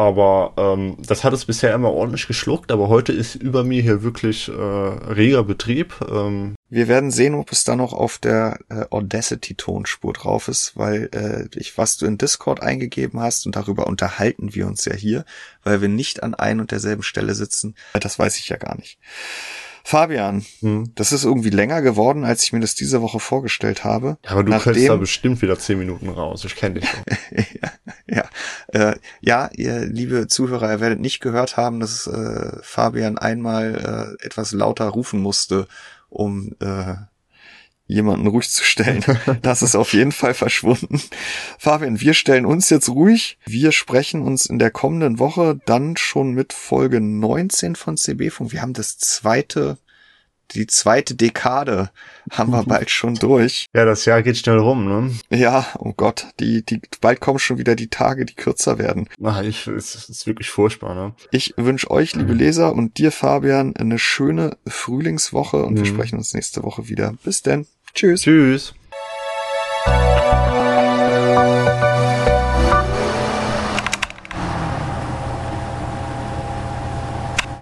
Aber ähm, das hat es bisher immer ordentlich geschluckt, aber heute ist über mir hier wirklich äh, reger Betrieb. Ähm. Wir werden sehen, ob es da noch auf der äh, Audacity-Tonspur drauf ist, weil äh, ich, was du in Discord eingegeben hast, und darüber unterhalten wir uns ja hier, weil wir nicht an ein und derselben Stelle sitzen, das weiß ich ja gar nicht. Fabian, hm. das ist irgendwie länger geworden, als ich mir das diese Woche vorgestellt habe. Aber du Nachdem... da bestimmt wieder zehn Minuten raus. Ich kenne dich (laughs) ja, ja, äh, ja, ihr liebe Zuhörer, ihr werdet nicht gehört haben, dass äh, Fabian einmal äh, etwas lauter rufen musste, um äh, jemanden ruhig zu stellen. (laughs) Das ist auf jeden Fall verschwunden. Fabian, wir stellen uns jetzt ruhig. Wir sprechen uns in der kommenden Woche dann schon mit Folge 19 von CB Funk. Wir haben das zweite die zweite Dekade haben wir (laughs) bald schon durch. Ja, das Jahr geht schnell rum, ne? Ja, oh Gott, die, die, bald kommen schon wieder die Tage, die kürzer werden. Ach, ich, es ist wirklich furchtbar, ne? Ich wünsche euch, liebe Leser und dir, Fabian, eine schöne Frühlingswoche und mhm. wir sprechen uns nächste Woche wieder. Bis denn. Tschüss. Tschüss.